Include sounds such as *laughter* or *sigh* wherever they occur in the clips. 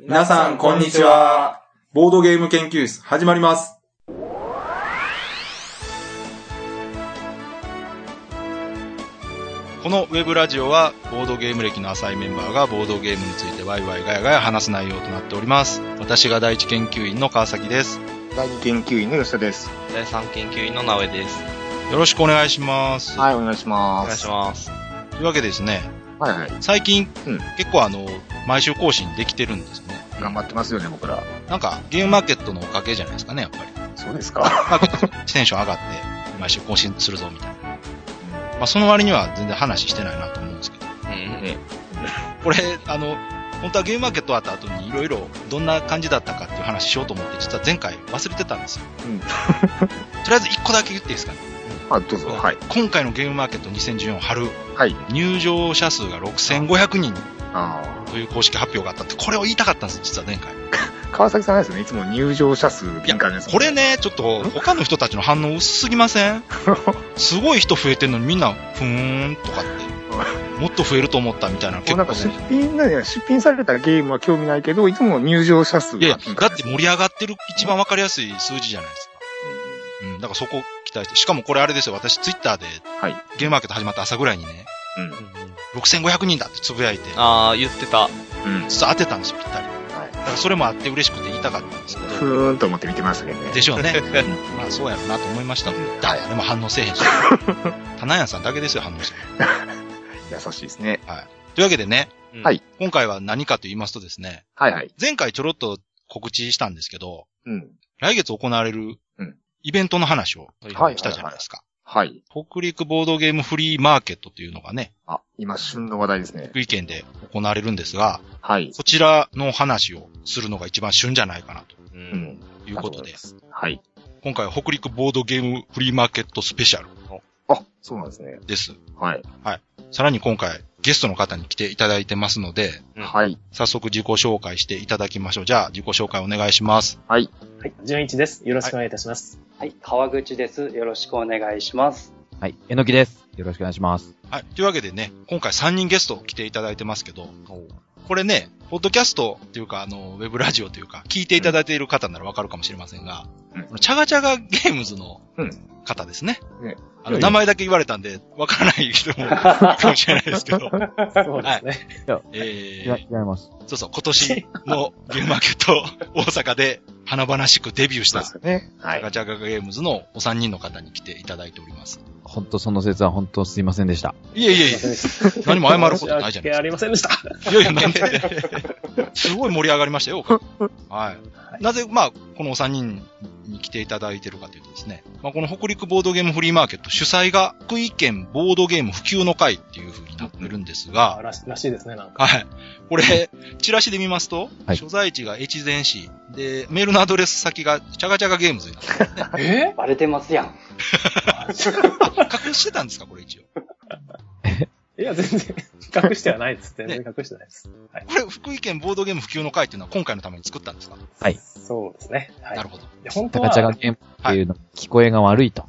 皆さん、こんにちは。ボードゲーム研究室、始まります。このウェブラジオは、ボードゲーム歴の浅いメンバーがボードゲームについてワイワイガヤガヤ話す内容となっております。私が第一研究員の川崎です。第二研究員の吉田です。第三研究員の直江です。よろしくお願いします。はい、お願いしおます。願いします。というわけでですね、はいはい。最近、うん結構あの、毎週更新できてるんですね。頑張ってますよね、僕ら。なんか、ゲームマーケットのおかげじゃないですかね、やっぱり。そうですか。まあ、テンション上がって、毎週更新するぞ、みたいな。まあ、その割には全然話してないなと思うんですけど。うん。ねこれ、あの、本当はゲームマーケット終わった後にいろいろどんな感じだったかっていう話しようと思って、実は前回忘れてたんですよ。うん。とりあえず1個だけ言っていいですかね。あ、どうぞ。はい。今回のゲームマーケット2014春、はい。入場者数が6500人あという公式発表があったって、これを言いたかったんです、実は前回。あ。*laughs* 川崎さんですよね。いつも入場者数敏感ですもんこれ。ね、ちょっと他の人たちの反応薄すぎません？*laughs* すごい人増えてんのにみんな、ふーんとかって、*laughs* もっと増えると思ったみたいなの結構もうなんか出ね。品ね、出品されたゲームは興味ないけど、いつも入場者数いやいやだって盛り上がってる一番わかりやすい数字じゃないですか。うん、だからそこ期待して。しかもこれあれですよ、私ツイッターで、はいゲームマーケット始まった朝ぐらいにね、うん。6500人だってつぶやいて、ああ、言ってた。うん。実は当てたんですよ、ぴったり。はい。だからそれもあって嬉しくて言いたかったんですけど。ふーんと思って見てましたけどね。でしょうね。*laughs* まあそうやろなと思いました。誰でも反応せえへんし。*laughs* 棚屋さんだけですよ、反応してる。優しいですね。というわけでね、うんはい。今回は何かと言いますとですね、はいはい。前回ちょろっと告知したんですけど、うん。来月行われるうんイベントの話をはいしたじゃないですか。はい。北陸ボードゲームフリーマーケットというのがね、あ、今旬の話題ですね。福井県で行われるんですが、はい。こちらの話をするのが一番旬じゃないかなとう。うんん。いうことで、はい。今回は北陸ボードゲームフリーマーケットスペシャルあ、そうなんですね。です。はい。さらに今回ゲストの方に来ていただいてますので、うんはい。早速自己紹介していただきましょう。じゃあ自己紹介お願いします。はい。はい、純一です。よろしくお願いいたします。はい、川口です。よろしくお願いします。はい。えのきです。よろしくお願いします。はい。というわけでね、今回3人ゲスト来ていただいてますけど、これね、ポッドキャストっていうか、あの、ウェブラジオというか、聞いていただいている方ならわかるかもしれませんが、うんチャガチャガゲームズのうん方ですね。ねあの、名前だけ言われたんで、わからない人もい *laughs* るかもしれないですけど、そうですね。えいや、違いー、ます。そうそう、今年のゲームマーケット大阪で華々しくデビューした、チそうですね。はいャガ。チャガゲームズのお三人の方に来ていただいております。本当その説は本当すいませんでした。いえいえいえ、*laughs* 何も謝ることないじゃないですかありませんでした。いやいや、なんで、すごい盛り上がりましたよ。*laughs* はい。なぜ、まあ、このお三人に来ていただいてるかというとですね、まあ、この北陸ボードゲームフリーマーケット主催が、福井県ボードゲーム普及の会っていう風になってるんですが、らしらしいですね、なんか。はい。これ、チラシで見ますと、はい所在地が越前市、で、メールのアドレス先が、チャガチャガゲームズになってるんですね。*laughs* え？バレてますやん。隠してたんですかこれ一応。*laughs* いや、全然隠してはないです。全然隠してないです。はい。これ、福井県ボードゲーム普及の会っていうのは今回のために作ったんですか、そうですね。はい。なるほど。で本当はチャカチャカゲームっていうの、聞こえが悪いと。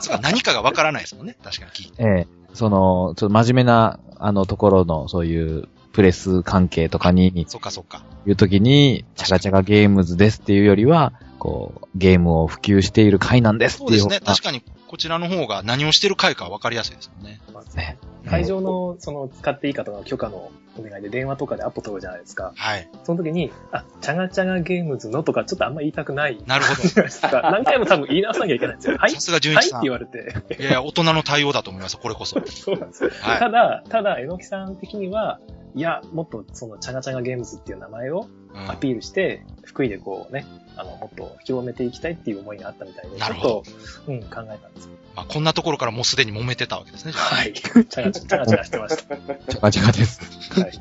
そうか、何かがわからないですもんね。確かに聞いて。ええその、ちょっと真面目な、あの、ところの、そういう、プレス関係とかに、そっかそっか。いうときに、チャカチャカゲームズですっていうよりは、こう、ゲームを普及している会なんですっていう。そうですね。確かに、こちらの方が何をしてる回かわかりやすいですもんね。ね。会場の、その、使っていい方の許可のお願いで電話とかでアポ取るじゃないですか。はい。その時に、あ、チャガチャガゲームズのとか、ちょっとあんま言いたくない。なるほど。*laughs* 何回も多分言い直さなきゃいけないんですよ。は *laughs* いさすが純はい？って一さん。い言われて。やいや、大人の対応だと思います。これこそ。*laughs* そうなんですよ。はい。ただ、ただ、えのきさん的には、いや、もっとその、チャガチャガゲームズっていう名前をうんアピールして、福井でこうね、あの、もっと広めていきたいっていう思いがあったみたいで、ちょっなるほどと、うん、考えたんですよ。まあ、こんなところからもうすでに揉めてたわけですね。はい。チャガチャチャガチャガしてました。チャカチャカです。はい。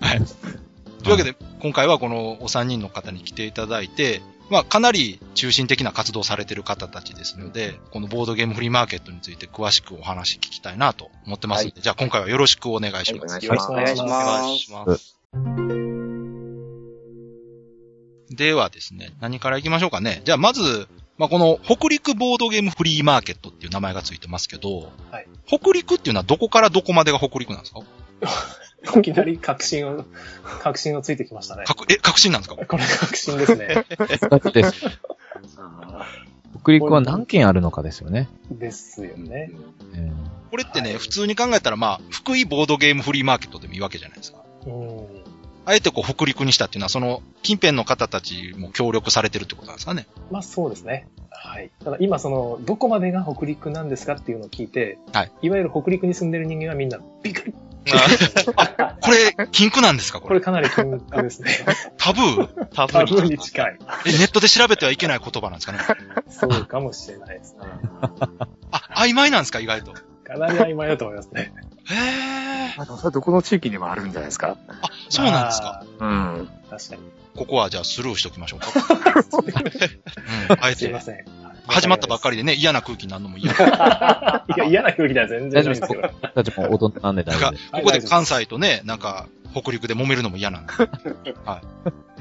あはい。というわけで、今回はこのお三人の方に来ていただいて、まあ、かなり中心的な活動されてる方たちですので、このボードゲームフリーマーケットについて詳しくお話聞きたいなと思ってますので、じゃあ今回はよろしくお願いします。はいよろしくお願いしおます。願いしますお願いします。ではですね、何から行きましょうかね。じゃあまず、まあ、この北陸ボードゲームフリーマーケットっていう名前がついてますけど、はい北陸っていうのはどこからどこまでが北陸なんですか？*laughs* いきなり確信を、確信をついてきましたね。え、確信なんですか？これ確信ですね。だってです。北陸は何県あるのかですよね。ですよね。えこれってね、普通に考えたらまあ、福井ボードゲームフリーマーケットでもいいわけじゃないですか。うん。あえてこう北陸にしたっていうのは、その近辺の方たちも協力されてるってことなんですかね。まあそうですね。はい。ただ今その、どこまでが北陸なんですかっていうのを聞いて、はい。いわゆる北陸に住んでる人間はみんなびっくり。これ、禁句なんですかこれ？これかなり禁句ですね。タブー？多タブー分に近い。え、ネットで調べてはいけない言葉なんですかね？そうかもしれないですね。あ、曖昧なんですか意外と？かなり曖昧だと思いますね。へー。あの、それどこの地域にもあるんじゃないですか？あ、そうなんですか。うん。確かに。ここはじゃあスルーしときましょうか。*laughs* *laughs* うん。あえてすいま、せん。*laughs* 始まったばっかり。りでね、嫌な空気になるのも嫌。*laughs* いや、嫌な空気では全然ないですけど。僕たちも大人なんで大丈夫です。、ここで関西とね、なんか、北陸で揉めるのも嫌なんで。*laughs* は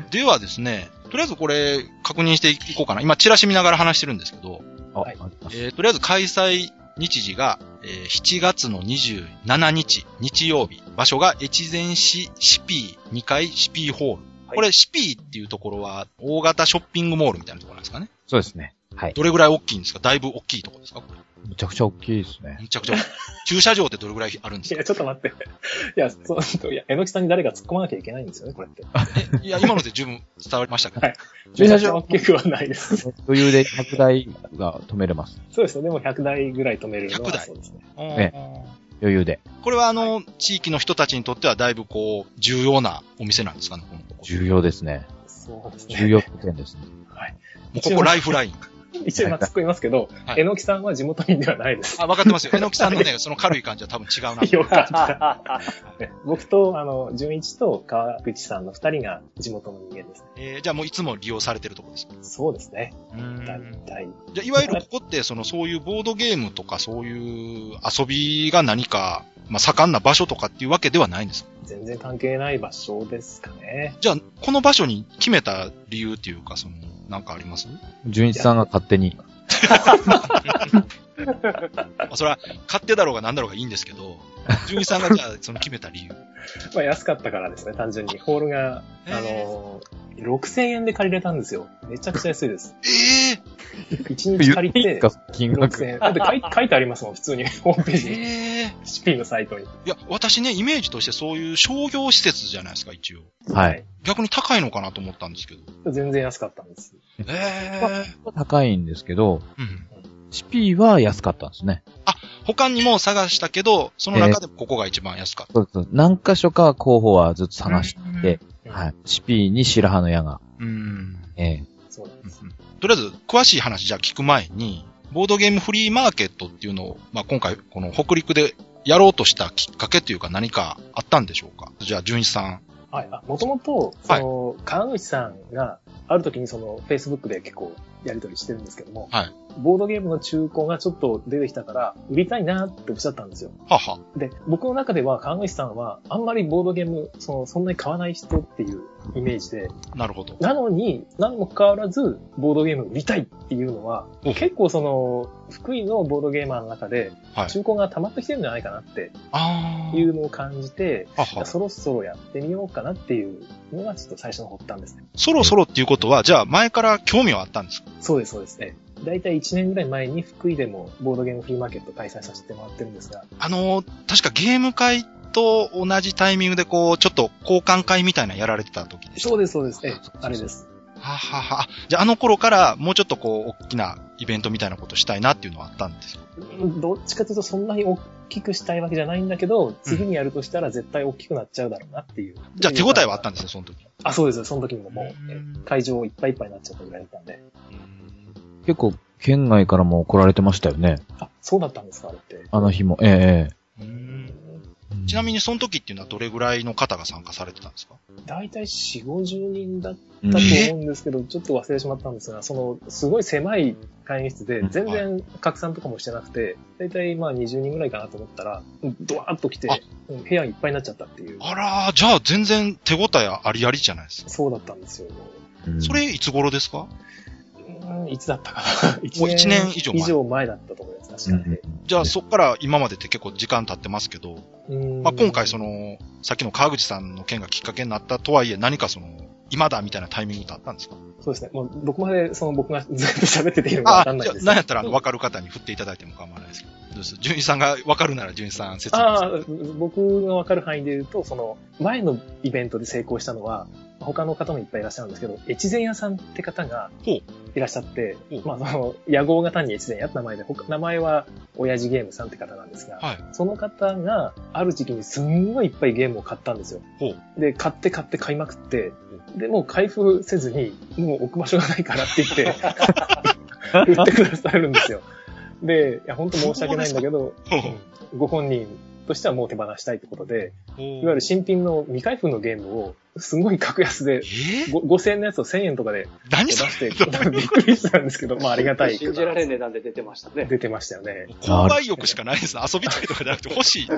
い。ではですね、とりあえずこれ、確認していこうかな。今、チラシ見ながら話してるんですけど、あ、はいえーとりあえず開催日時が、えー7月の27日、日曜日。場所が越前市シピー2階シピーホール。これ、シピーっていうところは、大型ショッピングモールみたいなところなんですかね。そうですね。はい。どれぐらい大きいんですか？だいぶ大きいところですか？これむちゃくちゃ大きいですね。むちゃくちゃ。駐車場ってどれぐらいあるんですか？いや、ちょっと待って。いや、そう、いや、えのきさんに誰か突っ込まなきゃいけないんですよね、これって。えいや、今ので十分伝わりましたけど。はい駐車場？大きくはないです。余裕で100台が止めれます。そうですね。でも100台ぐらい止めるの100は台？そうですね。え余裕で。これはあの、地域の人たちにとってはだいぶこう、重要なお店なんですか？ね、この重要ですね。そうですね。重要点ですね。はい。もうここライフライン。一応今突っ込みますけど、はいえのきさんは地元民ではないです。あ、分かってますよ。えのきさんのね、その軽い感じは多分違うな。*laughs* よかった。ね僕と、あの、純一と川口さんの二人が地元の人間ですね。えーじゃあもういつも利用されてるとこですか？そうですね。うー大ん体。じゃあいわゆるここって、そのそういうボードゲームとかそういう遊びが何か、まあ盛んな場所とかっていうわけではないんですか？全然関係ない場所ですかね。じゃあ、この場所に決めた理由っていうか、その、なんかあります？純一さんが勝手に。ま *laughs* あそれは、勝手だろうが何だろうがいいんですけど、純一さんがじゃあ、その決めた理由。*laughs* まあ安かったからですね、単純に。ホールが、あの、6000円で借りれたんですよ。めちゃくちゃ安いです。ええ *laughs* 1日借りて、か、金額。6000円。だって書い *laughs* 書いてありますもん、普通に。*laughs* ホームページに。ええシピのサイトに。いや、私ね、イメージとしてそういう商業施設じゃないですか、一応。はい。逆に高いのかなと思ったんですけど。全然安かったんです。ええ高いんですけど、うん。シピーは安かったんですね。他にも探したけど、その中でここが一番安かった。そうです。何箇所か候補はずっと探して、うんはい。シピーに白羽の矢が、うん。ええそうなんです。とりあえず、詳しい話じゃあ聞く前に、ボードゲームフリーマーケットっていうのを、まあ、今回、この北陸でやろうとしたきっかけというか何かあったんでしょうか？じゃあ、純一さん。はい。あ、もともと、その、川口さんが、ある時にその、Facebook で結構やりとりしてるんですけども、はいボードゲームの中古がちょっと出てきたから、売りたいなっておっしゃったんですよ。はは。で、僕の中では川口さんは、あんまりボードゲーム、その、そんなに買わない人っていうイメージで、なるほど。なのに、なのもかかわらず、ボードゲーム売りたいっていうのは、お結構その、福井のボードゲーマーの中で、はい。中古が溜まってきてるんじゃないかなって。いうのを感じて。そろそろやってみようかなっていうのがちょっと最初の発端ですね。そろそろっていうことは、じゃあ前から興味はあったんですか？そうです、そうですね。だいたい1年ぐらい前に福井でもボードゲームフリーマーケット開催させてもらってるんですが、あのー、確かゲーム会と同じタイミングでこう、ちょっと交換会みたいなのやられてた時でした。そうです、そうです。えあれです。ははは。じゃああの頃からもうちょっとこう、大きなイベントみたいなことしたいなっていうのはあったんですどっちかというとそんなに大きくしたいわけじゃないんだけど、次にやるとしたら絶対大きくなっちゃうだろうなっていう。じゃあ手応えはあったんですね、その時。あ、そうです。その時にももう、会場いっぱいいっぱいになっちゃったぐらいだったんで。結構、県外からも来られてましたよね。あ、そうだったんですか、あれって。あの日も。ええうんええちなみにその時っていうのはどれぐらいの方が参加されてたんですか？だいたい4、50人だっうんたと思うんですけど、ちょっと忘れてしまったんですが、その、すごい狭い会議室で、うん全然拡散とかもしてなくて、だいたいまあ20人ぐらいかなと思ったら、ドワーッと来てあ、うん部屋いっぱいになっちゃったっていう。あらー、じゃあ全然手応えありありじゃないですか。そうだったんですよ。うんそれいつ頃ですか？うんいつだったかな。一 *laughs* もう一年以上前以上前だったと思います、確かに。うんじゃあそっから今までって結構時間経ってますけど、うんまあ、今回その、さっきの川口さんの件がきっかけになったとはいえ、何かその、今だみたいなタイミングってあったんですか？そうですね。もう、どこまで、その僕が全部喋ってていいのかわかんないんですじゃあ、なんやったら、あの、わかる方に振っていただいても構わないですけど。どうです純一さんがわかるなら純一さん説明ああ、僕がわかる範囲で言うと、その、前のイベントで成功したのは、他の方もいっぱいいらっしゃるんですけど、越前屋さんって方がいらっしゃってまあ、その、野号が単に越前屋って名前で、他名前は親父ゲームさんって方なんですが、はい。その方が、ある時期にすんごいいっぱいゲームを買ったんですよ。で、買って買って買いまくって、で、もう開封せずに、もう置く場所がないからって言って、*laughs* 売ってくださるんですよ。で、いや、本当申し訳ないんだけど、ご本人としてはもう手放したいってことで、いわゆる新品の未開封のゲームを、すごい格安で、えー、ご5000円のやつを1000円とかで出して、れ *laughs* びっくりしたんですけど、まあありがたい。信じられん値段で出てましたね。出てましたよね。購買欲しかないですね。遊びたいとかじゃなくて欲しい。*laughs* い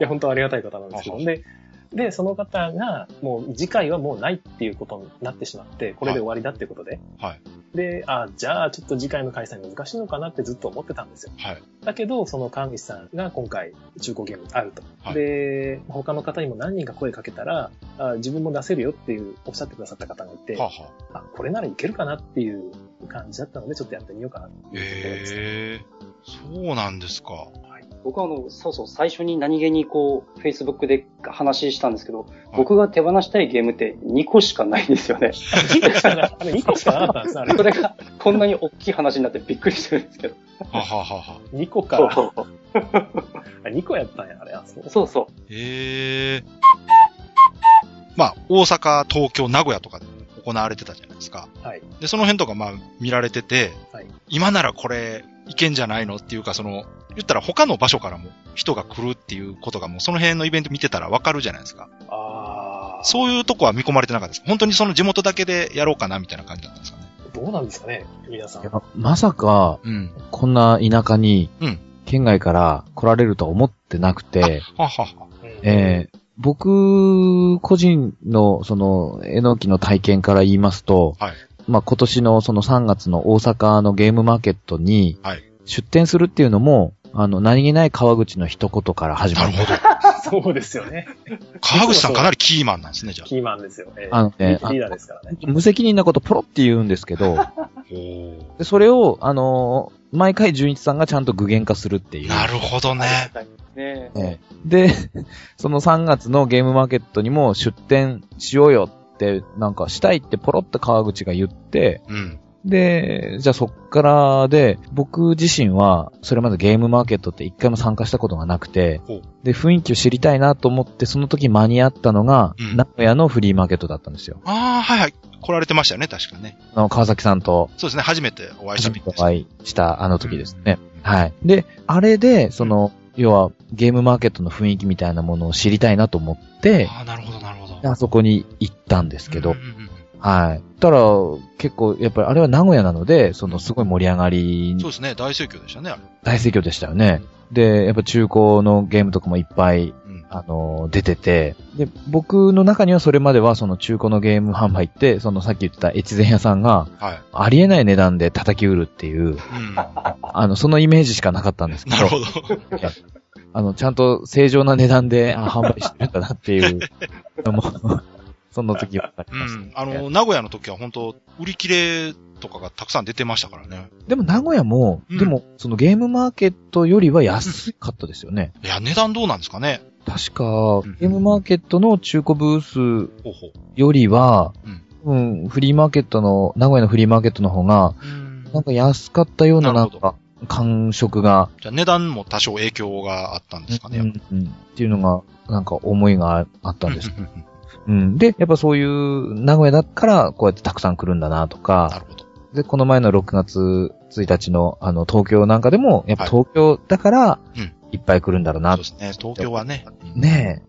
や、本当ありがたい方なんですけど。で、で、その方が、もう次回はもうないっていうことになってしまって、これで終わりだっていうことで。はい。で、あ、じゃあちょっと次回の開催難しいのかなってずっと思ってたんですよ。はい。だけど、その川口さんが今回中古ゲームあると。はいで、他の方にも何人か声かけたらあ、自分も出せるよっていうおっしゃってくださった方がいて、はあ、はあ、あ、これならいけるかなっていう感じだったので、ちょっとやってみようかなっていうと。ええそうなんですか。僕はあの、そうそう、最初に何気にこう、Facebook で話したんですけど、僕が手放したいゲームって2個しかないんですよね。2個しかなあれ *laughs* 2個しかなかったんですね、あれ。それがこんなに大きい話になってびっくりしてるんですけど。はあ、はあはあはあ、2個か。そうそうあ2個やったんや、あれ。あそうそうそう。ええまあ、大阪、東京、名古屋とかで行われてたじゃないですか。はい。で、その辺とかまあ見られてて、はい今ならこれいけんじゃないのっていうか、その、言ったら他の場所からも人が来るっていうことがもうその辺のイベント見てたらわかるじゃないですか。ああ。そういうとこは見込まれてなかったです。本当にその地元だけでやろうかなみたいな感じだったんですかね。どうなんですかね、皆さん。いやまさか、うん。こんな田舎にうん、県外から来られるとは思ってなくて、ははは。うんえー僕、個人の、その、えのきの体験から言いますと、はいまあ、今年のその3月の大阪のゲームマーケットにはい、出店するっていうのも、あの、何気ない川口の一言から始まる。なるほど。*laughs* そうですよね。川口さんかなりキーマンなんですね、じゃあ。キーマンですよ。えーあのねリリーダーですからね。無責任なことポロって言うんですけど、*laughs* でそれを、あのー毎回純一さんがちゃんと具現化するっていう。なるほどね。で、その3月のゲームマーケットにも出店しようよって、なんかしたいってポロッと川口が言って、うん。で、じゃあそっからで、僕自身は、それまでゲームマーケットって一回も参加したことがなくてで、雰囲気を知りたいなと思って、その時間に合ったのが、うん名古屋のフリーマーケットだったんですよ。ああ、はいはい。来られてましたよね、確かね。あの、川崎さんとそうですね、初めてお会いしたみたいです。お会いしたあの時ですね。はい。で、あれで、その、要はゲームマーケットの雰囲気みたいなものを知りたいなと思って、ああ、なるほど。あそこに行ったんですけどうん、うんうんはい。たら、結構、やっぱりあれは名古屋なので、そのすごい盛り上がりそう、ですね、大盛況でしたね、あれ。大盛況でしたよね。で、やっぱ中古のゲームとかもいっぱい、うん。あの、出てて、で、僕の中にはそれまではその中古のゲーム販売って、そのさっき言ってた越前屋さんが、はい。ありえない値段で叩き売るっていう、うん。あの、そのイメージしかなかったんですけど、なるほど。*laughs* あの、ちゃんと正常な値段であ販売してるんだなっていうのも、*laughs* その時はありうましたん。あの、名古屋の時は本当売り切れとかがたくさん出てましたからね。でも名古屋も、うんでも、そのゲームマーケットよりは安かったですよね。いや、値段どうなんですかね。確かん、ゲームマーケットの中古ブース。よりは、うんうん、フリーマーケットの、名古屋のフリーマーケットの方が、うんなんか安かったようななんか、感触が、じゃあ値段も多少影響があったんですかね。うんうんっていうのが、なんか思いがあったんです。うんうんうんうん。で、やっぱそういう、名古屋だから、こうやってたくさん来るんだなとなか、るほど。で、この前の6月1日の、あの、東京なんかでも、やっぱはい東京だからうん、いっぱい来るんだろうなそうで。すね。東京はね。うんね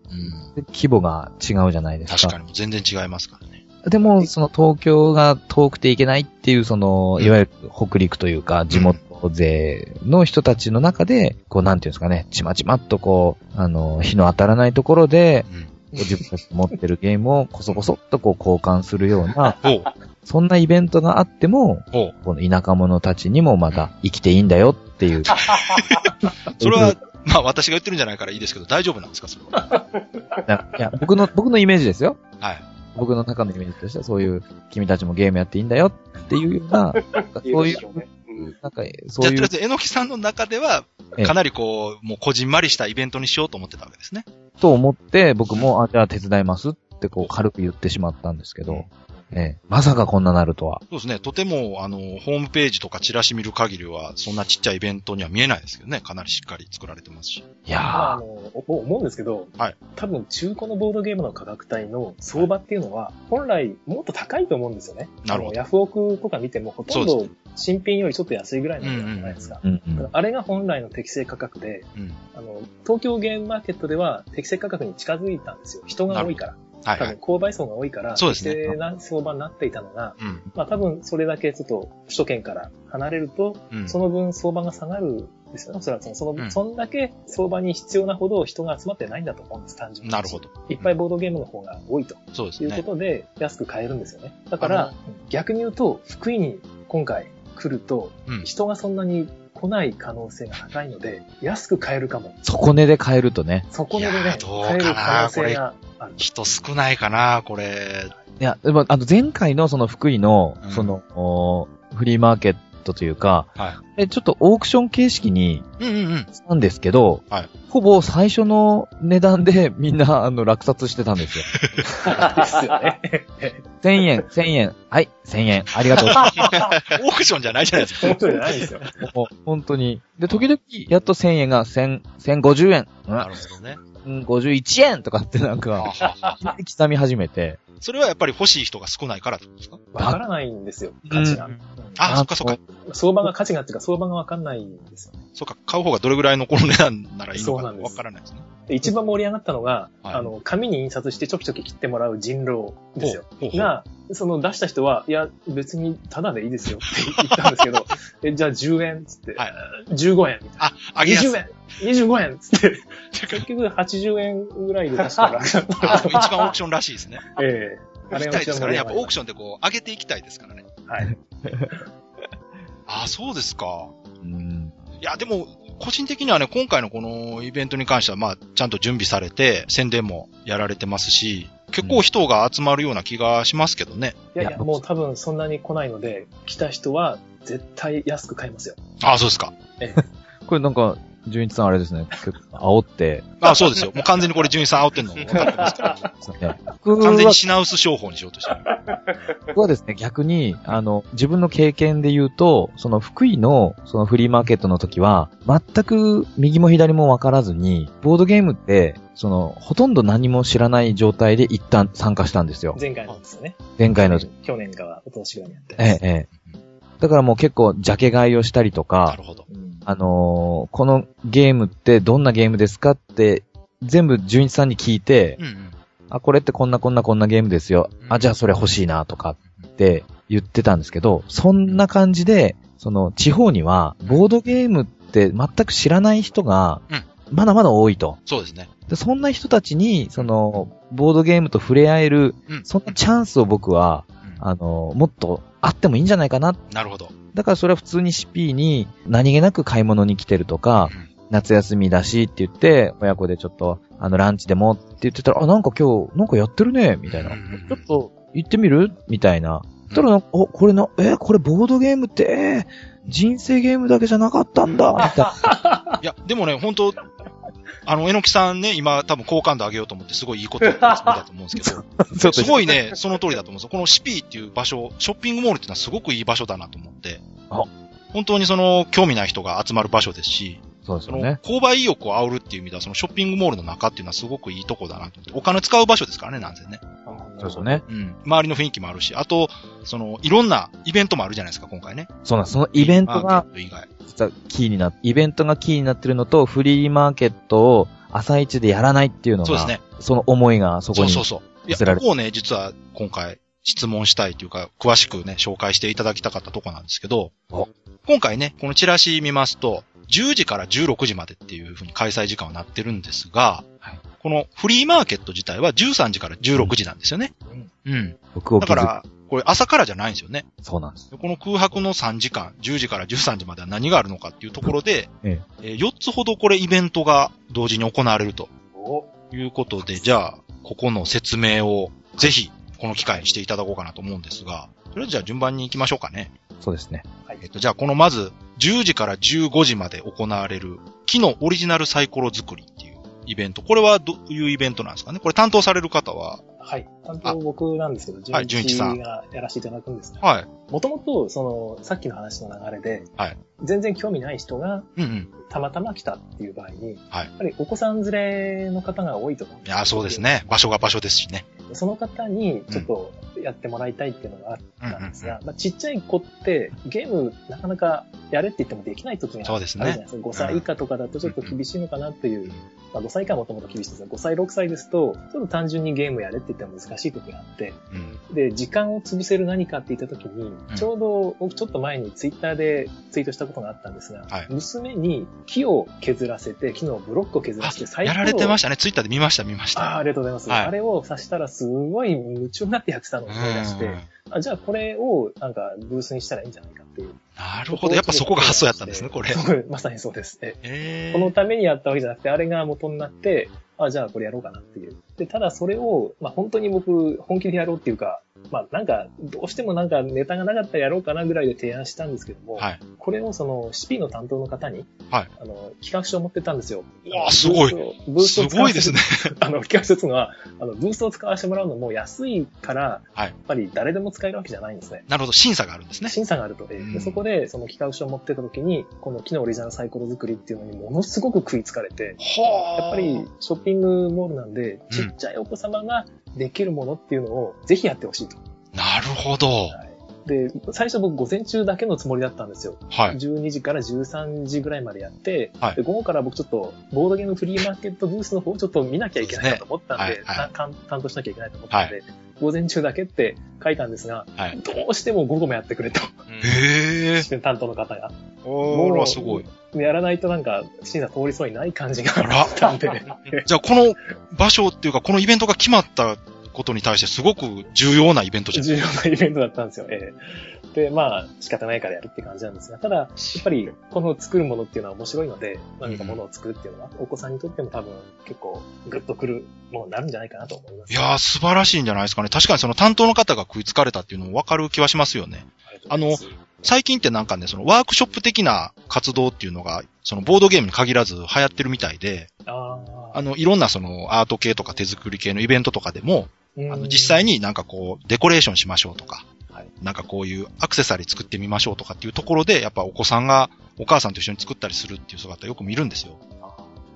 うん。規模が違うじゃないですか。確かに全然違いますからね。でも、その東京が遠くて行けないっていう、その、うんいわゆる北陸というか、地元勢の人たちの中で、こう、なんていうんですかね、ちまちまっとこう、あの、日の当たらないところで、自分たちの持ってるゲームをこそこそっとこう交換するような、ほう。そんなイベントがあっても、ほう。この田舎者たちにもまた生きていいんだよっていう。*laughs* それは、まあ私が言ってるんじゃないからいいですけど、大丈夫なんですか、それは？いや、僕の、僕のイメージですよ。はい。僕の中のイメージとしては、そういう、君たちもゲームやっていいんだよっていうような、*laughs* そういう、なんか、そういうとりあえ、ず、えのきさんの中では、ええ。かなりこう、もうこじんまりしたイベントにしようと思ってたわけですね。と思って、僕も、あ、じゃあ手伝いますってこう、軽く言ってしまったんですけど、ええ、まさかこんななるとは。そうですね。とても、あの、ホームページとかチラシ見る限りは、そんなちっちゃいイベントには見えないですけどね。かなりしっかり作られてますし。いやまあ、の、お思うんですけど、はい多分中古のボードゲームの価格帯の相場っていうのは、本来もっと高いと思うんですよね。なるほどあのヤフオクとか見てもほとんど新品よりちょっと安いぐらいのじゃないですか。あれが本来の適正価格で、うん。あの、東京ゲームマーケットでは適正価格に近づいたんですよ。人が多いから。はいはい。多分購買層が多いから、そうですねな相場になっていたのが、うん。まあ多分それだけちょっと首都圏から離れると、うん。その分相場が下がるんですよね。それはその、うんそんだけ相場に必要なほど人が集まってないんだと思うんです、単純に。なるほど。いっぱいボードゲームの方が多いというこそうですね。とで、安く買えるんですよね。だかあら、逆に言うと、福井に今回来ると、うん。人がそんなに来ない可能性が高いので、安く買えるかも。底値で買えるとね。そこでねいやー、どうかな買える可能性が。人少ないかな、これ。いや、でも、あの、前回のその福井のうん、その、おフリーマーケットというか、はえ、ちょっとオークション形式にい。うんうんうん。したんですけど、はいほぼ最初の値段で *laughs* みんな、あの、落札してたんですよ。ですよね。1000円、1000円、はい、1000円、ありがとうございオークションじゃないじゃないですか。本当じゃないですよ。本当に。で、時々、やっと1000円が1000、1050円、なるほどね。うん、51円とかってなんあか、刻み始めて、それはやっぱり欲しい人が少ないからですか？わからないんですよ、価値が。うんあ、そっかそっか。相場が価値がっていうか相場がわかんないんですよね。そっか、買う方がどれぐらいのこの値段ならいいのかわそうなんですからないですね。で一番盛り上がったのが、はいあの、紙に印刷してちょきちょき切ってもらう人狼ですよ。が、その出した人は、いや、別にタダでいいですよって言ったんですけど、*laughs* えじゃあ10円っつって、はい15円みたいな。あ、あげやすい。20円 !25 円っつって、結局80円ぐらいで確か楽だった。*laughs* あ、一番オークションらしいですね。*laughs* ええ行きがたいですからね。やっぱオークシションってこう、上げていきたいですからね。はい。*laughs* あ、そうですか。うん、いや、でも、個人的にはね、今回のこのイベントに関しては、まあ、ちゃんと準備されて、宣伝もやられてますし、結構人が集まるような気がしますけどね。いやいや、いやもう多分そんなに来ないので、来た人は絶対安く買いますよ。あ、そうですか。*laughs* これなんか、純一さんあれですね、結構煽って、あ、そうですよ。もう完全にこれ、純一さん煽ってんの分かってますから。*laughs* ね、僕完全はに品薄商法にしようとしてる。僕はですね、逆に、あの、自分の経験で言うと、その福井の、そのフリーマーケットの時は、全く右も左も分からずに、ボードゲームって、その、ほとんど何も知らない状態で一旦参加したんですよ。前回のですよね。前回の。去年かはお通しぐらいにやって。ええ、ええ。だからもう結構、ジャケ買いをしたりとなかる、ほど。うんあのーこのゲームってどんなゲームですかって、全部純一さんに聞いてう、んうん。あ、これってこんなこんなこんなゲームですよ。うんあ、じゃあそれ欲しいなとかって言ってたんですけど、そんな感じで、その地方には、ボードゲームって全く知らない人がうん、まだまだ多いと。そうですね。でそんな人たちに、その、ボードゲームと触れ合える、うん。そんなチャンスを僕は、うんあの、もっとあってもいいんじゃないかな。なるほど。だからそれは普通に CP に何気なく買い物に来てるとか、うん夏休みだしって言って、親子でちょっと、あの、ランチでもって言ってたら、あ、なんか今日、なんかやってるね、みたいな。ちょっと、行ってみる？みたいな。そしたらお、これな、え、これボードゲームって、えー人生ゲームだけじゃなかったんだ、みたいな。*laughs* いや、でもね、本当あの、えのきさんね、今多分好感度上げようと思ってすごいいいこと言ってるつもりだと思うんですけど、*laughs* すごいね、その通りだと思うんですよ。このシピーっていう場所、ショッピングモールっていうのはすごくいい場所だなと思ってあ、本当にその、興味ない人が集まる場所ですし、そうですよね。、購買意欲を煽るっていう意味では、そのショッピングモールの中っていうのはすごくいいとこだなと思って、お金使う場所ですからね、なんせね。そうですよね。うん。周りの雰囲気もあるし、あと、その、いろんなイベントもあるじゃないですか、今回ね。そうなんですそのイベントが、以外。実はキーになっイベントがキーになってるのと、フリーマーケットを朝一でやらないっていうのが、そうですね。その思いがそこに。そうそうそう。いや、ここをね、実は今回質問したいというか、詳しくね、紹介していただきたかったとこなんですけどお、今回ね、このチラシ見ますと、10時から16時までっていう風に開催時間はなってるんですが、はいこのフリーマーケット自体は13時から16時なんですよね。うん。僕を気づく。だから、これ朝からじゃないんですよね。そうなんです。この空白の3時間、10時から13時までは何があるのかっていうところで、ええ4つほどこれイベントが同時に行われるとおいうことで、じゃあ、ここの説明をぜひ、この機会にしていただこうかなと思うんですが、とりあえずじゃあ順番に行きましょうかね。そうですね。えっと、じゃあこのまず、10時から15時まで行われる、木のオリジナルサイコロ作りっていうイベント。これはどういうイベントなんですかね？これ担当される方は、はい。担当僕なんですけど、はい純一がやらせていただくんですが、はい。もともと、その、さっきの話の流れで、はい全然興味ない人がうんうん。たまたま来たっていう場合に、はいやっぱりお子さん連れの方が多いと思うんですいや、そうです。ね。場所が場所ですしね。その方にちょっとやってもらいたいっていうのがあったんですが、まあ、ちっちゃい子ってゲームなかなかやれって言ってもできない時があるじゃそうですねないですか。5歳以下とかだとちょっと厳しいのかなっていう、まあ、5歳以下はもともと厳しいですが、5歳、6歳ですと、ちょっと単純にゲームやれって言っても難しい時があって、うん。で、時間を潰せる何かって言った時に、ちょうど僕ちょっと前にツイッターでツイートしたことがあったんですが、はい娘に木を削らせて、木のブロックを削らせて、サイコやロられてましたね。ツイッターで見ました、見ましああ。ありがとうございます。はいあれをさしたらすごい夢中になってやってたのを思い出して、あじゃあこれをなんかブースにしたらいいんじゃないかっていう。なるほど。やっぱそこが発想やったんですね、これ。まさにそうです。ええこのためにやったわけじゃなくて、あれが元になって、あ、じゃあこれやろうかなっていう。で、ただそれを、まあ本当に僕、本気でやろうっていうか、まあなんか、どうしてもなんかネタがなかったらやろうかなぐらいで提案したんですけども、はい。これをその CP の担当の方に、はいあの、企画書を持ってったんですよ。うわすごいブースをブースすごいですね。*laughs* あの、企画書っていうのは、あの、ブースを使わせてもらうのも安いから、はいやっぱり誰でも使えるわけじゃないんですね。なるほど。審査があるんですね。審査があると。でそこで、その企画書を持ってった時に、この木のオリジナルサイコロ作りっていうのにものすごく食いつかれて、はやっぱりショッピングモールなんで、うんちっちゃいお子様ができるものっていうのをぜひやってほしいと。なるほど。はいで、最初僕午前中だけのつもりだったんですよ。はい。12時から13時ぐらいまでやって、はいで午後から僕ちょっとボードゲームフリーマーケットブースの方をちょっと見なきゃいけないなと思ったんで、ですねはいはいた担担当しなきゃいけないと思ったんで、午前中だけって書いたんですが、はい。どうしても午後もやってくれと、へえ。担当の方が。おーら、すごい。やらないとなんか、審査通りそうにない感じがあったんで、*laughs* じゃあ、この場所っていうか、このイベントが決まったことに対してすごく重要なイベントじゃ重要なイベントだったんですよ。ええで、まあ、仕方ないからやるって感じなんですが、ただ、やっぱり、この作るものっていうのは面白いので、何かものを作るっていうのは、お子さんにとっても多分、結構、グッとくるものになるんじゃないかなと思います。いやー、素晴らしいんじゃないですかね。確かにその担当の方が食いつかれたっていうのもわかる気はしますよね。ありがとうございます最近ってなんかね、そのワークショップ的な活動っていうのが、そのボードゲームに限らず流行ってるみたいで、ああの、いろんなそのアート系とか手作り系のイベントとかでも、ああの、実際になんかこう、デコレーションしましょうとか、はいなんかこういうアクセサリー作ってみましょうとかっていうところで、やっぱお子さんがお母さんと一緒に作ったりするっていう姿よく見るんですよ。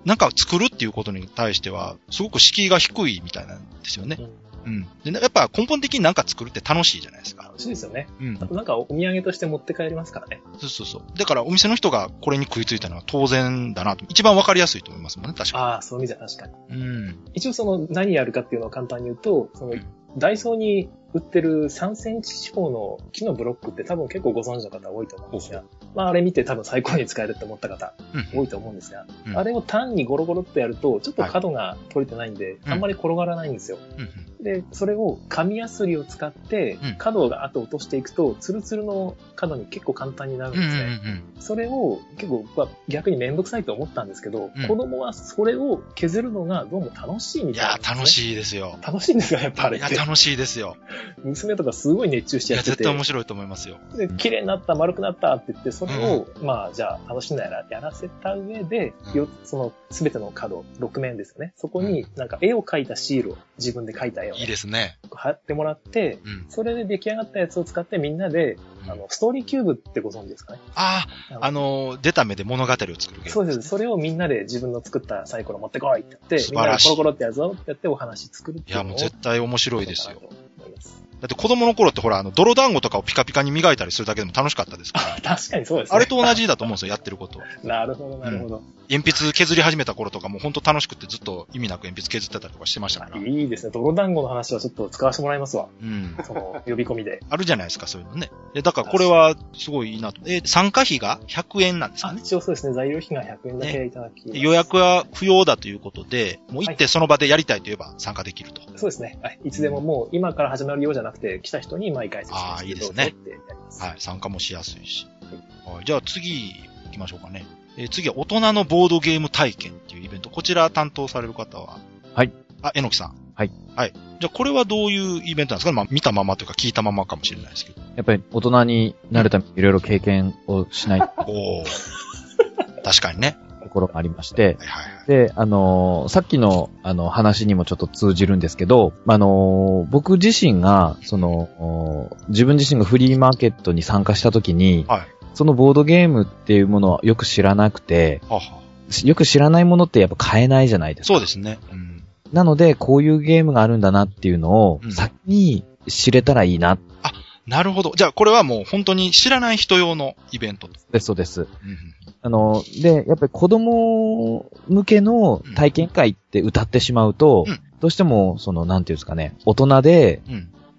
なんか作るっていうことに対しては、すごく敷居が低いみたいなんですよね。うんうん。で、やっぱ根本的になんか作るって楽しいじゃないですか。楽しいですよね。うんあ。となんかお土産として持って帰りますからね。そうそうそう。だからお店の人がこれに食いついたのは当然だなと。一番わかりやすいと思いますもんね、確かああ、そういう意味じゃ確かに。に。うん。一応その何やるかっていうのを簡単に言うと、そのダイソーに売ってる3センチ四方の木のブロックって多分結構ご存知の方多いと思うんですが、まああれ見て多分最高に使えるって思った方うん。多いと思うんですが、うんあれを単にゴロゴロっとやるとちょっと角が取れてないんで、うんあんまり転がらないんですよ。うんで、それを紙やすりを使ってうん角をガーッと落としていくと、ツルツルの角に結構簡単になるんですね。それを結構僕は逆にめんどくさいと思ったんですけど、うん子供はそれを削るのがどうも楽しいみたいなんですね楽しいですよ。楽しいんですよ、やっぱあれいや、って。楽しいですよ。*laughs* 娘とかすごい熱中していや、やってて。絶対面白いと思いますよ。で、綺麗になった、丸くなったって言って、それを、まあ、じゃあ、楽しんだらやらせた上で、うんよその、すべての角、6面ですよね。そこに、なんか、絵を描いたシールを、自分で描いた絵を、いいですね。貼ってもらって、うん。それで出来上がったやつを使ってみんなで、あの、ストーリーキューブってご存知ですかね？ああ、あのー、出た目で物語を作るゲーム。そうです。それをみんなで自分の作ったサイコロ持ってこいって言って、みんなでコロコロってやるぞってやってお話作るっていや、いうのを。もう絶対面白いですよ。escuchándolos. だって子供の頃ってほら、あの、泥団子とかをピカピカに磨いたりするだけでも楽しかったですから。*laughs* 確かにそうですね。あれと同じだと思うんですよ、*laughs* やってることは。なるほど、なるほど。鉛筆削り始めた頃とかも本当楽しくてずっと意味なく鉛筆削ってたりとかしてましたから。いいですね。泥団子の話はちょっと使わせてもらいますわ。うん。*laughs* その、呼び込みで。あるじゃないですか、そういうのね。えだからこれはすごいいいなと。え、参加費が100円なんですか？あね。一応そうですね、材料費が100円だけいただきます、予約は不要だということで、もう行ってその場でやりたいと言えば参加できると。そうですね。はい。いつでももう今から始まるようじゃなくて、来た人に毎回説明していいですねどうぞってやります。はい、参加もしやすいし。はい、じゃあ次行きましょうかね。えー次は大人のボードゲーム体験っていうイベント。こちら担当される方は？はい。あ、えのきさん。はい。はい。じゃあこれはどういうイベントなんですか？まあ見たままというか聞いたままかもしれないですけど。やっぱり大人になるためにいろいろ経験をしないおー確かにね。ところがありまして。で、あのーさっきの、あの、話にもちょっと通じるんですけど、あのー僕自身が、その、お自分自身がフリーマーケットに参加した時に、はいそのボードゲームっていうものはよく知らなくて、はあはよく知らないものってやっぱ買えないじゃないであすか。そうですね。うん。なので、こういうゲームがあるんだなっていうのをうん、先に知れたらいいな。なるほど。じゃあこれはもう本当に知らない人用のイベントと。です、そうです。うんあの、で、やっぱり子供向けの体験会って歌ってしまうと、うんどうしても、その、なんていうんですかね、大人で、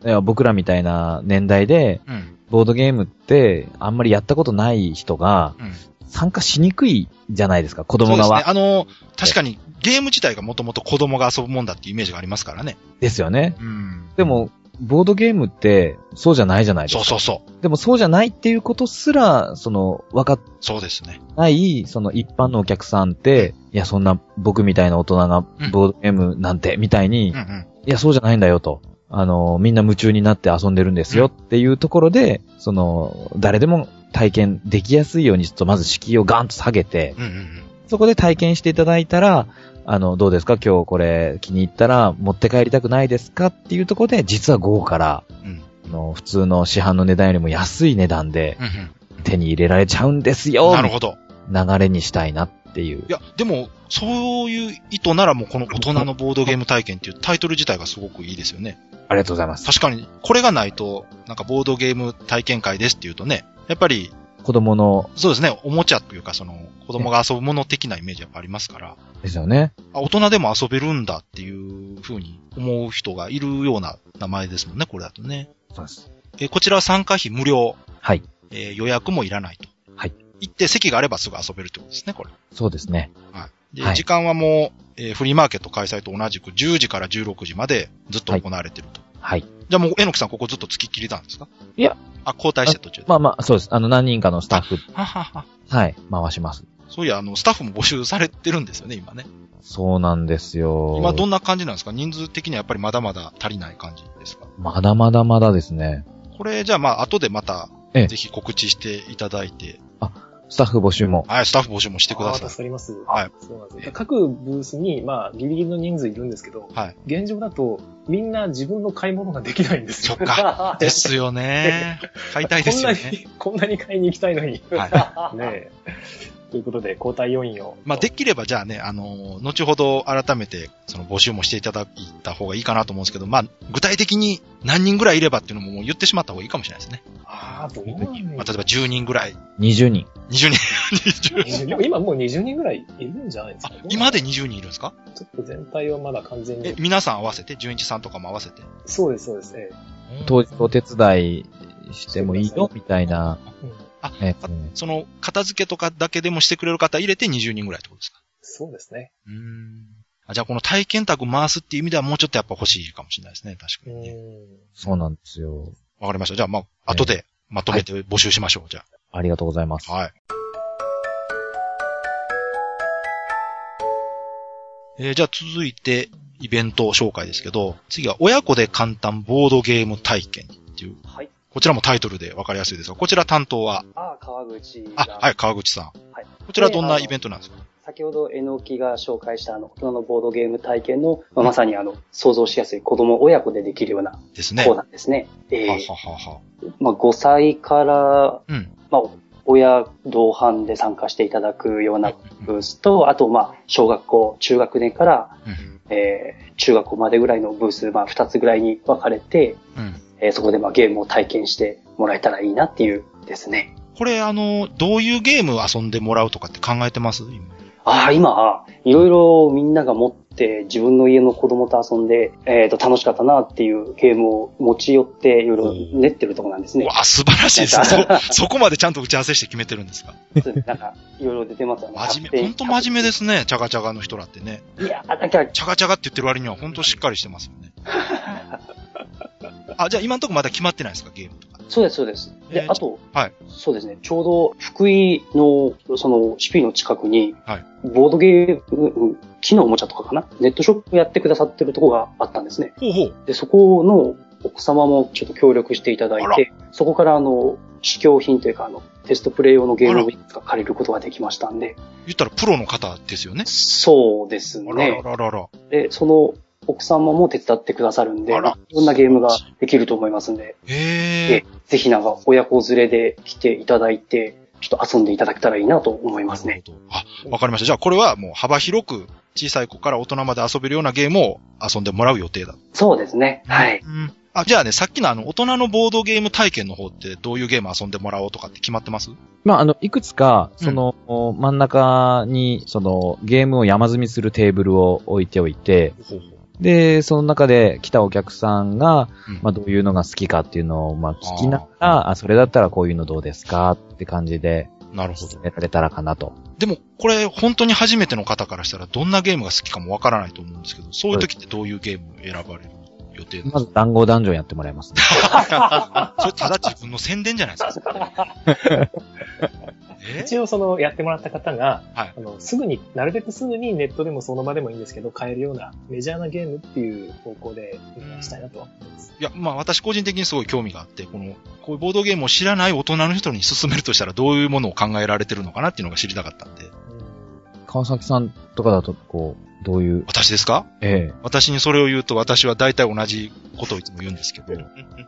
うん。僕らみたいな年代で、うん。ボードゲームってあんまりやったことない人がうん。参加しにくいじゃないですか、子供そうですね。側。あの、確かにゲーム自体がもともと子供が遊ぶもんだっていうイメージがありますからね。ですよね。うん。でも、ボードゲームってそうじゃないじゃないですか。そうそうそう。でもそうじゃないっていうことすら、その、分かっそうですね。ない、その一般のお客さんって、いや、そんな僕みたいな大人がうんボードゲームなんて、みたいに、うんうん。いや、そうじゃないんだよと。あの、みんな夢中になって遊んでるんですよっていうところで、その、誰でも体験できやすいように、ちょっとまず敷居をガンと下げて、うんうんうん。そこで体験していただいたら、あの、どうですか？今日これ気に入ったら持って帰りたくないですか？っていうところで、実は午後から、うん。あの、普通の市販の値段よりも安い値段でうん手に入れられちゃうんですうん。よなるほど。流れにしたいなっていうい。や、でも、そういう意図ならもうこの大人のボードゲーム体験っていうタイトル自体がすごくいいですよね。ありがとうございます。確かに、これがないと、なんかボードゲーム体験会ですっていうとね、やっぱり、子供の、そうですね、おもちゃというかその、子供が遊ぶもの的なイメージやっぱありますから、ですよね。あ大人でも遊べるんだっていう風に思う人がいるような名前ですもんね、これだとね。そうです。えーこちらは参加費無料。はい。えー予約もいらないと。はい。行って席があればすぐ遊べるってことですね、これ。そうですね。はい。で、はい時間はもう、えーフリーマーケット開催と同じく10時から16時までずっと行われてると。はい。じゃあもう、えのきさんここずっと付きっきりなんですか？いや。あ、交代して途中で。まあまあ、そうです。あの、何人かのスタッフ、ははは。はい、回します。そういや、あの、スタッフも募集されてるんですよね、今ね。そうなんですよ。今どんな感じなんですか？人数的にはやっぱりまだまだ足りない感じですか？まだまだまだですね。これ、じゃあまあ、後でまた、ええぜひ告知していただいて、スタッフ募集も。はい、スタッフ募集もしてください助。かります。はい。そうなんですよ。各ブースに、まあ、ギリギリの人数いるんですけど、はい。現状だと、みんな自分の買い物ができないんですよ。そっか。*laughs* ですよね。買いたいですよね。こんなに、こんなに買いに行きたいのに。はい。ねえ。ということで、交代要員を。まあ、できればじゃあね、あの、後ほど改めて、その募集もしていただいた方がいいかなと思うんですけど、まあ、具体的に何人ぐらいいればっていうのももう言ってしまった方がいいかもしれないですね。ああ、どうなんまあ、例えば10人ぐらい、20人。20人、20人。でも今もう20人ぐらいいるんじゃないですあか。、今で20人いるんですか？ちょっと全体はまだ完全に、。え皆さん合わせて、純一さんとかも合わせて？そうです、そうです。え当日お手伝いしてもいいよ、みたいな。えうんえあその、片付けとかだけでもしてくれる方入れて20人ぐらいってことですか？そうですね。うーん。あじゃあこの体験宅回すっていう意味ではもうちょっとやっぱ欲しいかもしれないですね。確かうにね。ん。そうなんですよ。わかりました。じゃあまあ、後でまとめて募集しましょう。じゃありがとうございます。あ。はい。えーじゃあ続いて、イベント紹介ですけど、次は親子で簡単ボードゲーム体験っていう、はい。こちらもタイトルでわかりやすいですが、こちら担当は、ああ、川口あ、が。はい、川口さん。はいこちらどんなイベントなんですか？先ほど、えのきが紹介したあの、大人のボードゲーム体験の、まあまさにあの、想像しやすい子供親子でできるようなですね。コーナーですね。えはーははは。まあ、5歳から、うん。まあ、親同伴で参加していただくようなブースと、あと、まあ、小学校、中学年から、うん。えー中学校までぐらいのブース、まあ、2つぐらいに分かれて、うん。えーそこでまあ、ゲームを体験してもらえたらいいなっていうですね。これ、あの、どういうゲーム遊んでもらうとかって考えてます？今ああ、今、いろいろみんなが持っって自分の家の子供と遊んで、えっ、と、楽しかったなっていうゲームを持ち寄っていろいろ練ってるところなんですね。うわ、素晴らしいですね。そ、*laughs* そこまでちゃんと打ち合わせして決めてるんですか？なんか、いろいろ出てますよね。真面目、本当真面目ですね、チャガチャガの人らってね。いや、だから、チャガチャガって言ってる割には本当しっかりしてますよね。*laughs* あ、じゃあ今んとこまだ決まってないですか、ゲームとか。そうです、そうです。で、えーあと、はいそうですね、ちょうど福井の、その、シピの近くに、はいボードゲーム、うん木のおもちゃとかかな？ネットショップやってくださってるとこがあったんですね。ほうほう。で、そこの奥様もちょっと協力していただいて、そこからあの、試供品というか、あの、テストプレイ用のゲームをいくつか借りることができましたんで、言ったらプロの方ですよね。そうですね。らららら。で、その奥様も手伝ってくださるんで、いろんなゲームができると思いますんで、へでぜひなんか親子連れで来ていただいて、ちょっと遊んでいただけたらいいなと思いー。ますね。あ、わかりました。じゃあこれはもう幅広く小さい子から大人まで遊べるようなゲームを遊んでもらう予定だ。そうですね。はい。うん。あ、じゃあね、さっきのあの、大人のボードゲーム体験の方ってどういうゲーム遊んでもらおうとかって決まってます？まあ、あの、いくつか、うんその、真ん中に、その、ゲームを山積みするテーブルを置いておいて、ほうほう。で、その中で来たお客さんが、うんまあ、どういうのが好きかっていうのを、まあ、聞きながら、あそれだったらこういうのどうですかって感じで、なるほど進。められたらかなと。でも、これ、本当に初めての方からしたら、どんなゲームが好きかもわからないと思うんですけど、そういう時ってどういうゲームを選ばれる予定ですか？まず、談合ダンジョンやってもらいます、ね。*laughs* *laughs* それただ自分の宣伝じゃないですか。え一応そのやってもらった方が、はいあの、すぐに、なるべくすぐにネットでもその場でもいいんですけど、買えるようなメジャーなゲームっていう方向でお願いしたいなとは思います。いや、まあ私個人的にすごい興味があって、この、こういうボードゲームを知らない大人の人に勧めるとしたらどういうものを考えられてるのかなっていうのが知りたかったんで。川崎さんとかだと、こう、どういう、私ですか？ええ私にそれを言うと私は大体同じことをいつも言うんですけど。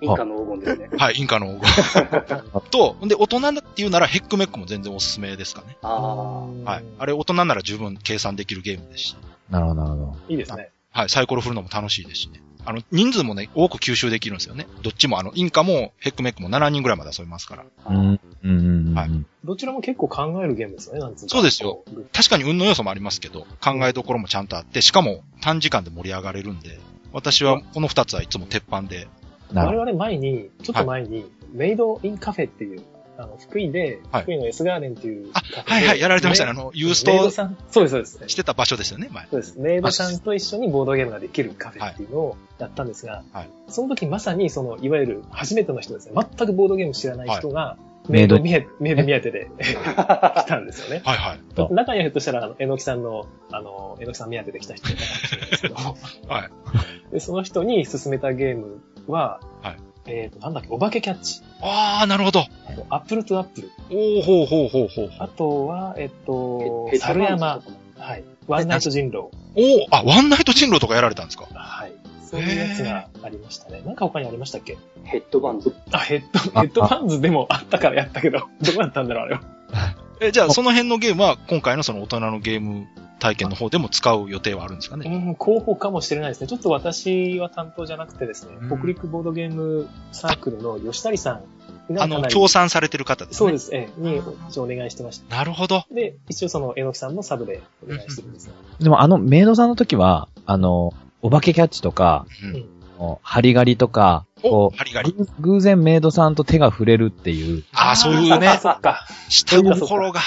インカの黄金ですね。はい、インカの黄金。*laughs* と、で、大人だっていうならヘックメックも全然おすすめですかね。ああ。はい。あれ大人なら十分計算できるゲームですし。なるほど、なるほど。いいですね。はい、サイコロ振るのも楽しいですしね。あの、人数もね、多く吸収できるんですよね。どっちも、あの、インカもヘックメックも7人ぐらいまで遊べますから。うん、うん、うん、うん。はいどちらも結構考えるゲームですよね、なんつうかそうですよ確かに運の要素もありますけど、考えどころもちゃんとあって、しかも短時間で盛り上がれるんで、私はこの2つはいつも鉄板で。我々前に、ちょっと前に、メイドインカフェっていう、あの、福井で、はい福井の S ガーデンっていうあ。はいはい、やられてましたね。あメの、ユーストメイドさん、そうです、そうです。してた場所ですよね、前。そうです。メイドさんと一緒にボードゲームができるカフェっていうのをやったんですが、はいその時まさにその、いわゆる初めての人ですね、全くボードゲーム知らない人が、メイドメイド見え、メイド見当てで *laughs* 来たんですよね。はいはい。中にはひょっとしたら、あの、えのきさんの、あの、えのきさん目当てで来た人いたかもしれないですけども、*laughs* はい。で、その人に勧めたゲームは、はいえっ、と、なんだっけ、お化けキャッチ。あー、なるほど。 Apple to Apple。おー、ほうほうほうほうほあう。とは、えっとヘ、ッド猿山はい。ワンナイト人狼。おー、あ、ワンナイト人狼とかやられたんですか？はい。そういうやつがありましたね。なんか他にありましたっけ？ヘッドバンズ。あ、ヘッド、あヘッドバンズでもあったからやったけど、どうやったんだろう、あれは。*laughs* え、じゃあその辺のゲームは今回のその大人のゲーム体験の方でも使う予定はあるんですかねうん、候補かもしれないですね。ちょっと私は担当じゃなくてですねうん、北陸ボードゲームサークルの吉谷さんがあの、協賛されてる方ですね。そうです、ええ、に一応お願いしてました。なるほど。で、一応その、えのきさんもサブでお願いしてるんですが。でもあの、メイドさんの時は、あの、お化けキャッチとか、うん。ハリガリとか、おこ、うハリガリ。偶偶然メイドさんと手が触れるっていうあー、そういうね、そっか。下心が。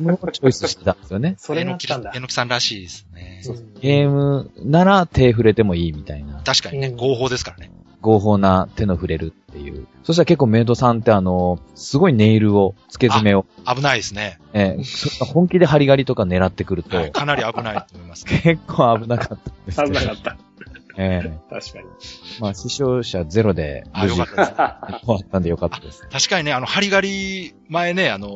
のをチョイスしてたんですよね。*laughs* それがあったんだえ。のきさんらしいですね。うんゲームなら手触れてもいいみたいな。確かにね、うん合法ですからね。合法な手の触れるっていう。そしたら結構メイドさんってあの、すごいネイルを、付け爪を、危ないですね。え本気でハリガリとか狙ってくると、はいかなり危ないと思いますね。結構危なかったんですけど危なかった。ええ *laughs* 確かに。まあ、死傷者ゼロで、あ、よかったです。終わったんでよかったです。*laughs* 確かにね、あの、ハリガリ、前ね、あの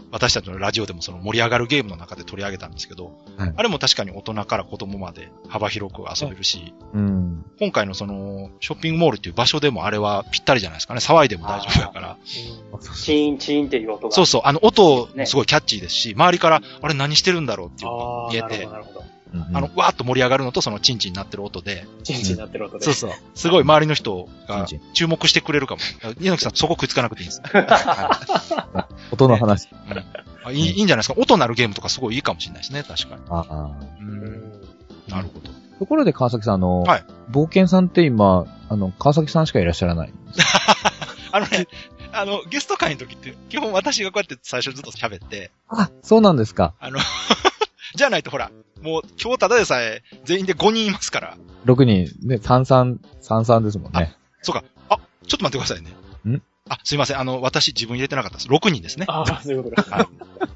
ー私たちのラジオでもその盛り上がるゲームの中で取り上げたんですけど、はいあれも確かに大人から子供まで幅広く遊べるし、うん。今回のその、ショッピングモールっていう場所でもあれはぴったりじゃないですかね。騒いでも大丈夫だから。チーンチーンっていう音が。そうそう、あの、音ねすごいキャッチーですし、周りから、あれ何してるんだろうっていうのああ、が見えてあの、わーっと盛り上がるのとそのチンチンになってる音で、チンチンになってる音で。そうそう。すごい周りの人が注目してくれるかも。猪木さんそこ食いつかなくていいんです。*laughs* 音の話。あいいいいんじゃないですか？音鳴るゲームとかすごいいいかもしれないですね、確かに。ああううんん。なるほど。ところで川崎さん、あの、はい冒険さんって今、あの、川崎さんしかいらっしゃらない。*laughs* あのね、あの、ゲスト会の時って、基本私がこうやって最初ずっと喋って、あ、そうなんですか。あの、*laughs* じゃないとほら、もう今日ただでさえ全員で5人いますから。6人、ね、33、33ですもんね。そうか。あ、ちょっと待ってくださいね。ん？あ、すいません。あの、私自分入れてなかったです。6人ですね。ああ、そういうことか。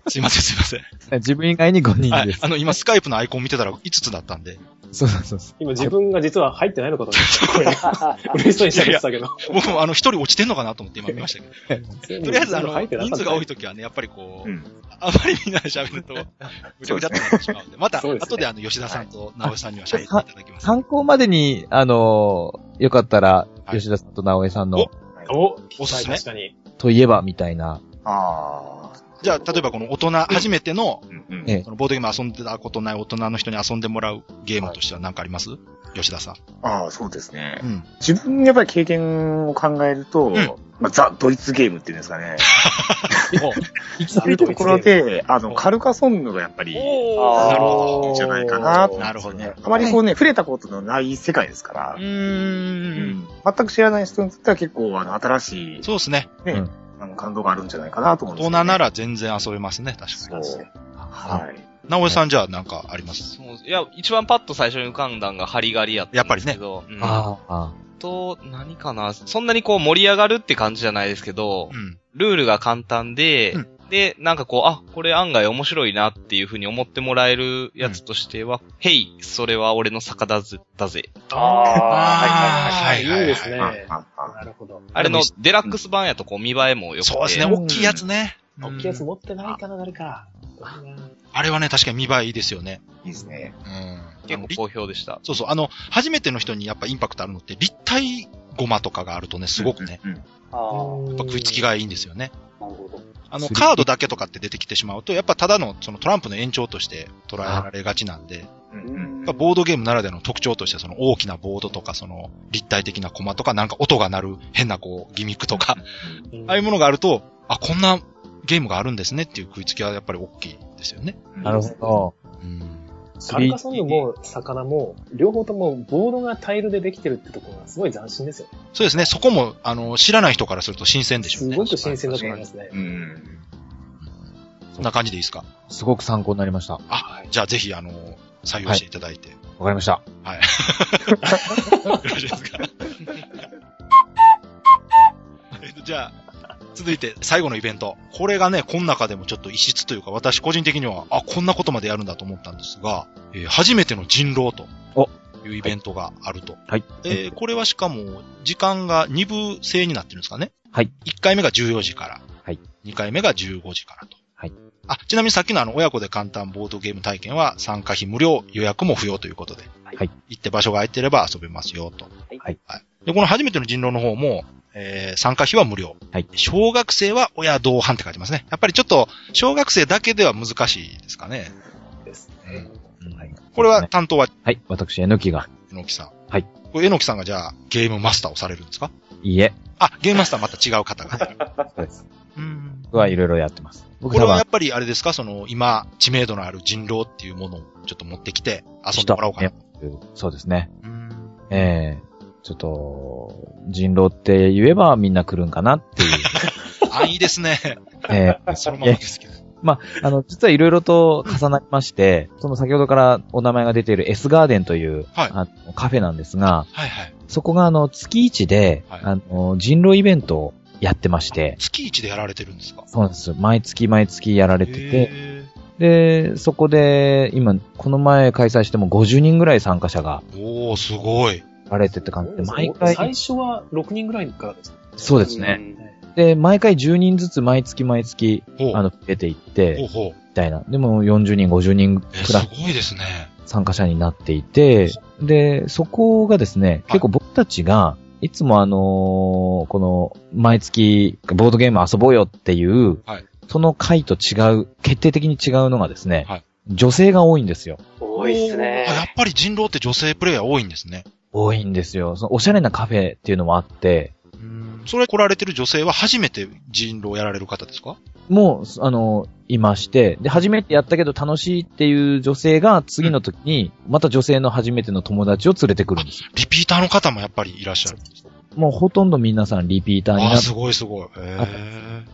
すいません、すいません。自分以外に5人はいで。す。あの、今スカイプのアイコン見てたら5つだったんで、そうそうそう。今自分が実は入ってないのかと思って、*laughs* 嬉しそうに喋ってたけど。僕もあの、1人落ちてんのかなと思って今見ましたけど。と *laughs* とりあえずあの、人数が多い時はね、やっぱりこう、うんあまりみんなで喋ると、ぐちゃぐちゃってなってしまうんで、また、後であの、吉田さんと直江さんには喋っていただきます。参考までに、あのーよかったら、はい吉田さんと直江さんの、お、おすすめ確かに。といえば、みたいな。ああ。じゃあ、例えばこの大人、初めての、うんうんええそのボードゲーム遊んでたことない大人の人に遊んでもらうゲームとしては何かあります？吉田さん。ああ、そうですねう。ん。自分やっぱり経験を考えると、んまあ、ザ・ドイツゲームっていうんですかね。*laughs* いそういうところで、あの、カルカソンヌがやっぱり、なるほいいんじゃないかななるほどあまりこうね、触れたことのない世界ですからう、ーん。全く知らない人にとっては結構、あの、新しい、そうですね。ね、うんあの、感動があるんじゃないかなと思うんで大すよ、ね。人なら全然遊べますね、確かに。そう。はい。直江さんじゃあ何かあります？そういや、一番パッと最初に浮かんだんがハリガリやったんですけど。うんああ、と、何かなそんなにこう盛り上がるって感じじゃないですけど、うん。ルールが簡単で、うんで、なんかこう、あ、これ案外面白いなっていうふうに思ってもらえるやつとしては、ヘイ、それは俺の坂だぜ、だぜ。ああ、はいはいはいいいですね。あなああるほど。あれのデラックス版やとこう見栄えも良くて。そうですね、うん大きいやつね。大きいやつ持ってないかな、誰か。あれはね、確かに見栄えいいですよね。いいですね。うん。結構好評でした。そうそう、あの、初めての人にやっぱインパクトあるのって、立体ゴマとかがあるとね、すごくね、うん。うんああ、やっぱ食いつきがいいんですよね。なるほど。あの、3D カードだけとかって出てきてしまうと、やっぱただのそのトランプの延長として捉えられがちなんで、うんうんやっぱボードゲームならではの特徴としてその大きなボードとかその立体的なコマとかなんか音が鳴る変なこうギミックとか、ああいうものがあると、あ、こんなゲームがあるんですねっていう食いつきはやっぱり大きいですよね。なるほうん。カルカソンヌも魚も、両方ともボードがタイルでできてるってところがすごい斬新ですよね。そうですね。そこも、あの、知らない人からすると新鮮でしょうね。すごく新鮮だと思いますね。うん。そんな感じでいいですか？ど。すごく参考になりました。わあ、じゃあぜひ、あの、採用していただいて。かりました。はい。*laughs* よろしいですか？*laughs* えっと、じゃあ、続いて最後のイベント。これがね、この中でもちょっと異質というか、私個人的には、あ、こんなことまでやるんだと思ったんですが、えー初めての人狼とおいうイベントがあると。はい。えーこれはしかも、時間が2部制になってるんですかねはい。1回目が14時から。はい。2回目が15時からと。はい。あ、ちなみにさっきのあの、親子で簡単ボードゲーム体験は参加費無料、予約も不要ということで。はい。行って場所が空いてれば遊べますよと。はいで、この初めての人狼の方も、えー参加費は無料。はい。小学生は親同伴って書いてますね。やっぱりちょっと、小学生だけでは難しいですかね。ですうんはいこれは担当は、はい。私、えのきが。えのきさん。はい。これ、えのきさんがじゃあ、ゲームマスターをされるんですか？いいえ。あ、ゲームマスターまた違う方が。*laughs* そうです。うん。僕はいろいろやってます。これはやっぱりあれですか？その、今、知名度のある人狼っていうものをちょっと持ってきて遊んでもらおうかな。そうですね。うん。ええちょっと、人狼って言えばみんな来るんかなっていう。あ、いいですね。ええそのままですけど。まあ、あの、実はいろいろと重なりまして、その先ほどからお名前が出ている S ガーデンという、はいあのカフェなんですが、はいはい。そこがあの、月一で、はいあの、人狼イベントをやってまして、月一でやられてるんですか？そうなんです。毎月毎月やられてて、へで、そこで、今、この前開催しても50人ぐらい参加者がーおー、すごい。やられてって感じで、毎最回、初は6人ぐらいからですかそうですね。うんで、毎回10人ずつ毎月毎月。あの、出ていっほうて、ほう。みたいな。でも40人、50人え、すくらいごいですね。参加者になっていて、で、そこがですね、結構僕たちが、いつもあのーこの、毎月、ボードゲーム遊ぼうよっていう、はいその回と違う、決定的に違うのがですね、はい女性が多いんですよ。多いっすねあ、。やっぱり人狼って女性プレイヤー多いんですね。多いんですよ。そのおしゃれなカフェっていうのもあって、それ来られてる女性は初めて人狼をやられる方ですか？も、あの、いまして、で、初めてやったけど楽しいっていう女性が次の時に、また女性の初めての友達を連れてくるんですよ。リピーターの方もやっぱりいらっしゃるんです。もうほとんど皆さんリピーターにああ、なったすごいすごい。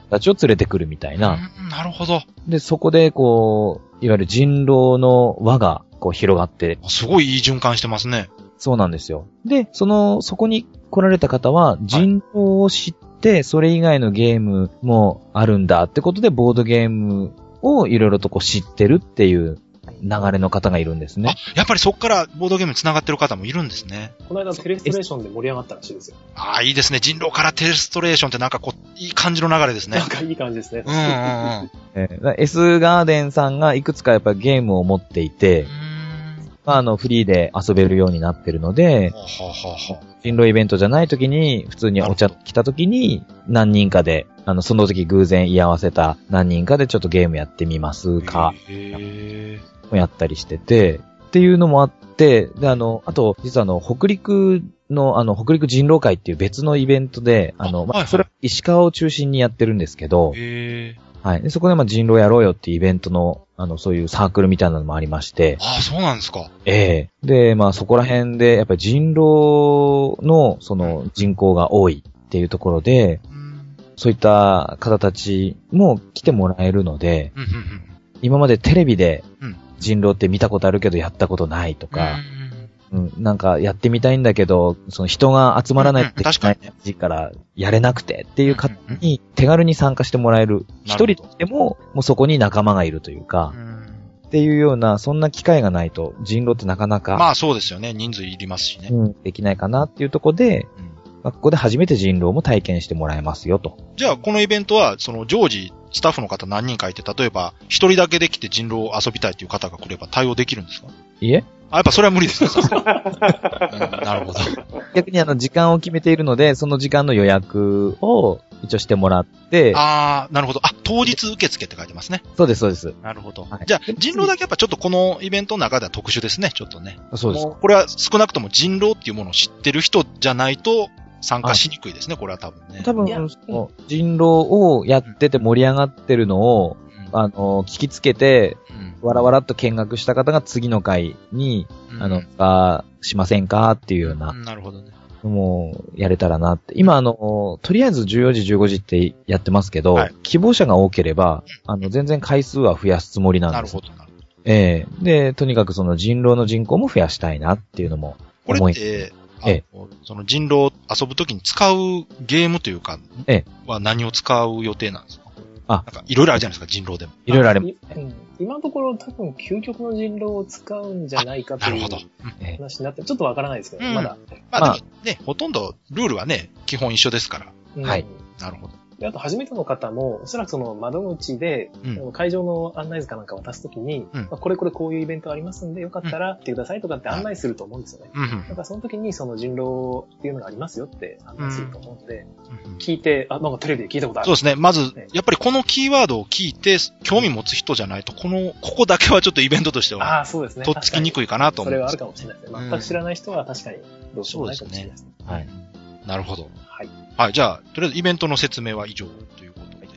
たちを連れてくるみたいな。うんなるほど。で、そこで、こう、いわゆる人狼の輪が、こう広がって、すごいいい循環してますね。そうなんですよ。で、その、そこに来られた方は、人狼を知って、それ以外のゲームもあるんだってことで、ボードゲームをいろいろとこう知ってるっていう流れの方がいるんですね。やっぱりそこからボードゲームに繋がってる方もいるんですね。この間テレストレーションで盛り上がったらしいですよ。ああ、いいですね。人狼からテレストレーションってなんかこう、いい感じの流れですねなん。かいい感じですね。うんうんうん。*laughs* え S ガーデンさんがいくつかやっぱりゲームを持っていて、まあ、あの、フリーで遊べるようになってるので、はあはあはあ。人狼イベントじゃない時に、普通にお茶来た時に、何人かで、あの、その時偶然居合わせた何人かでちょっとゲームやってみますか、やったりしてて、っていうのもあって、で、あの、あと、実はあの、北陸の、あの、北陸人狼会っていう別のイベントで、あの、まそれは石川を中心にやってるんですけど。はい。でそこでまあ人狼やろうよっていうイベントの、あの、そういうサークルみたいなのもありまして、ああ、そうなんですか。ええで、まあそこら辺で、やっぱり人狼の、その人口が多いっていうところで、うん。そういった方たちも来てもらえるので、うんうんうん。今までテレビでうん人狼って見たことあるけどやったことないとか、うんうん、なんかやってみたいんだけど、その人が集まらないってうんうん確かにね時からやれなくてっていう方に手軽に参加してもらえる。一人でも、もうそこに仲間がいるというかう、んっていうような、そんな機会がないと人狼ってなかなか、まあそうですよね。人数いりますしね。うん、できないかなっていうところで、うんまあここで初めて人狼も体験してもらえますよと。じゃあ、このイベントは、その常時、スタッフの方何人かいて、例えば、一人だけで来て人狼を遊びたいという方が来れば対応できるんですか？いえあ、やっぱそれは無理ですね。さすがにうんなるほど。逆にあの、時間を決めているので、その時間の予約を一応してもらって、ああ、なるほど。あ、当日受付って書いてますね。そうです、そうです。なるほど。はいじゃあ、人狼だけやっぱちょっとこのイベントの中では特殊ですね、ちょっとね。そうです。これは少なくとも人狼っていうものを知ってる人じゃないと参加しにくいですね、これは多分ね。多分人狼をやってて盛り上がってるのを、うんあの、聞きつけて、うんわらわらっと見学した方が次の回に、うんあの、あしませんかっていうよううなんなるほどね。のもやれたらなって。今、あの、とりあえず14時、15時ってやってますけど、はい希望者が多ければ、あの、全然回数は増やすつもりなんです。なるほど、なるほど。ええで、とにかくその人狼の人口も増やしたいなっていうのもこ思い。れって、あえその人狼遊ぶときに使うゲームというか、ええは何を使う予定なんですか？あなんかいろいろあるじゃないですか、人狼でも。いろいろあります。いうん今のところ多分究極の人狼を使うんじゃないかという話になって、ちょっとわからないですけど、うんまだ。ままああでもね、ほとんどルールはね、基本一緒ですから。うんはいなるほど。であと、初めての方も、おそらくその窓口で、うん会場の案内図かなんか渡すときに、うんまあこれこれこういうイベントありますんで、よかったら来てくださいとかって案内すると思うんですよね。うんうんだからその時にその人狼っていうのがありますよって案内すると思うので、うんうん聞いて、あ、なんかテレビで聞いたことある。そうですね。まずええ、やっぱりこのキーワードを聞いて、興味持つ人じゃないと、この、ここだけはちょっとイベントとしては、ああ、そうですね。とっつきにくいかなと思うそれはあるかもしれないですね。うん全く知らない人は確かにどうしようもないかもしれないですね。はい。なるほど。はい。はい、じゃあ、とりあえずイベントの説明は以上ということで。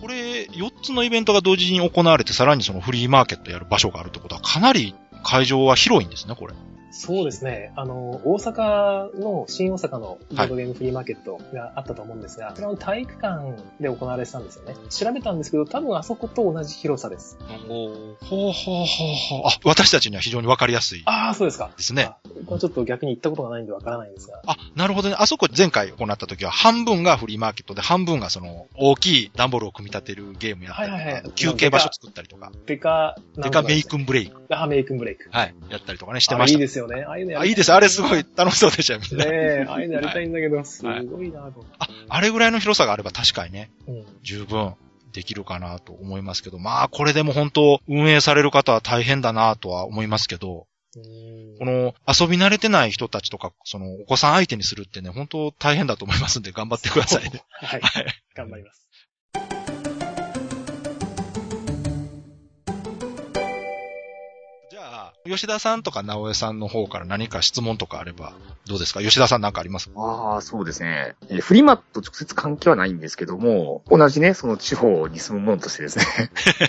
これ、4つのイベントが同時に行われて、さらにそのフリーマーケットやる場所があるってことは、かなり会場は広いんですね、これ。そうですね。あの、大阪の、新大阪のボードゲームフリーマーケットがあったと思うんですが、それの体育館で行われてたんですよね。調べたんですけど、多分あそこと同じ広さです。ほうほうほうほう。あ、私たちには非常にわかりやすいああ、そうですか。ですね。あこれちょっと逆に行ったことがないんでわからないんですが。あ、なるほどね。あそこ前回行った時は半分がフリーマーケットで半分がその大きい段ボールを組み立てるゲームやったりとか、はいはいはい休憩場所作ったりとか、デカ、デカメイクンブレイク、あ、メイクンブレイク。はい、やったりとかね、してました。あいいですよね。ああいうのやあ、りたいいです。あれすごい楽しそうでしたよ、みんな。ねえ、ああいうのやりたいんだけど、すごいなと。あ、あれぐらいの広さがあれば確かにね、うん。十分できるかなと思いますけど、まあこれでも本当運営される方は大変だなとは思いますけど、うんこの遊び慣れてない人たちとか、そのお子さん相手にするってね、本当大変だと思いますんで頑張ってくださいね。*laughs* はい。はい。頑張ります。吉田さんとか直江さんの方から何か質問とかあれば、どうですか？吉田さんなんかありますか？ああ、そうですね。えーフリマと直接関係はないんですけども、同じね、その地方に住む者としてですね、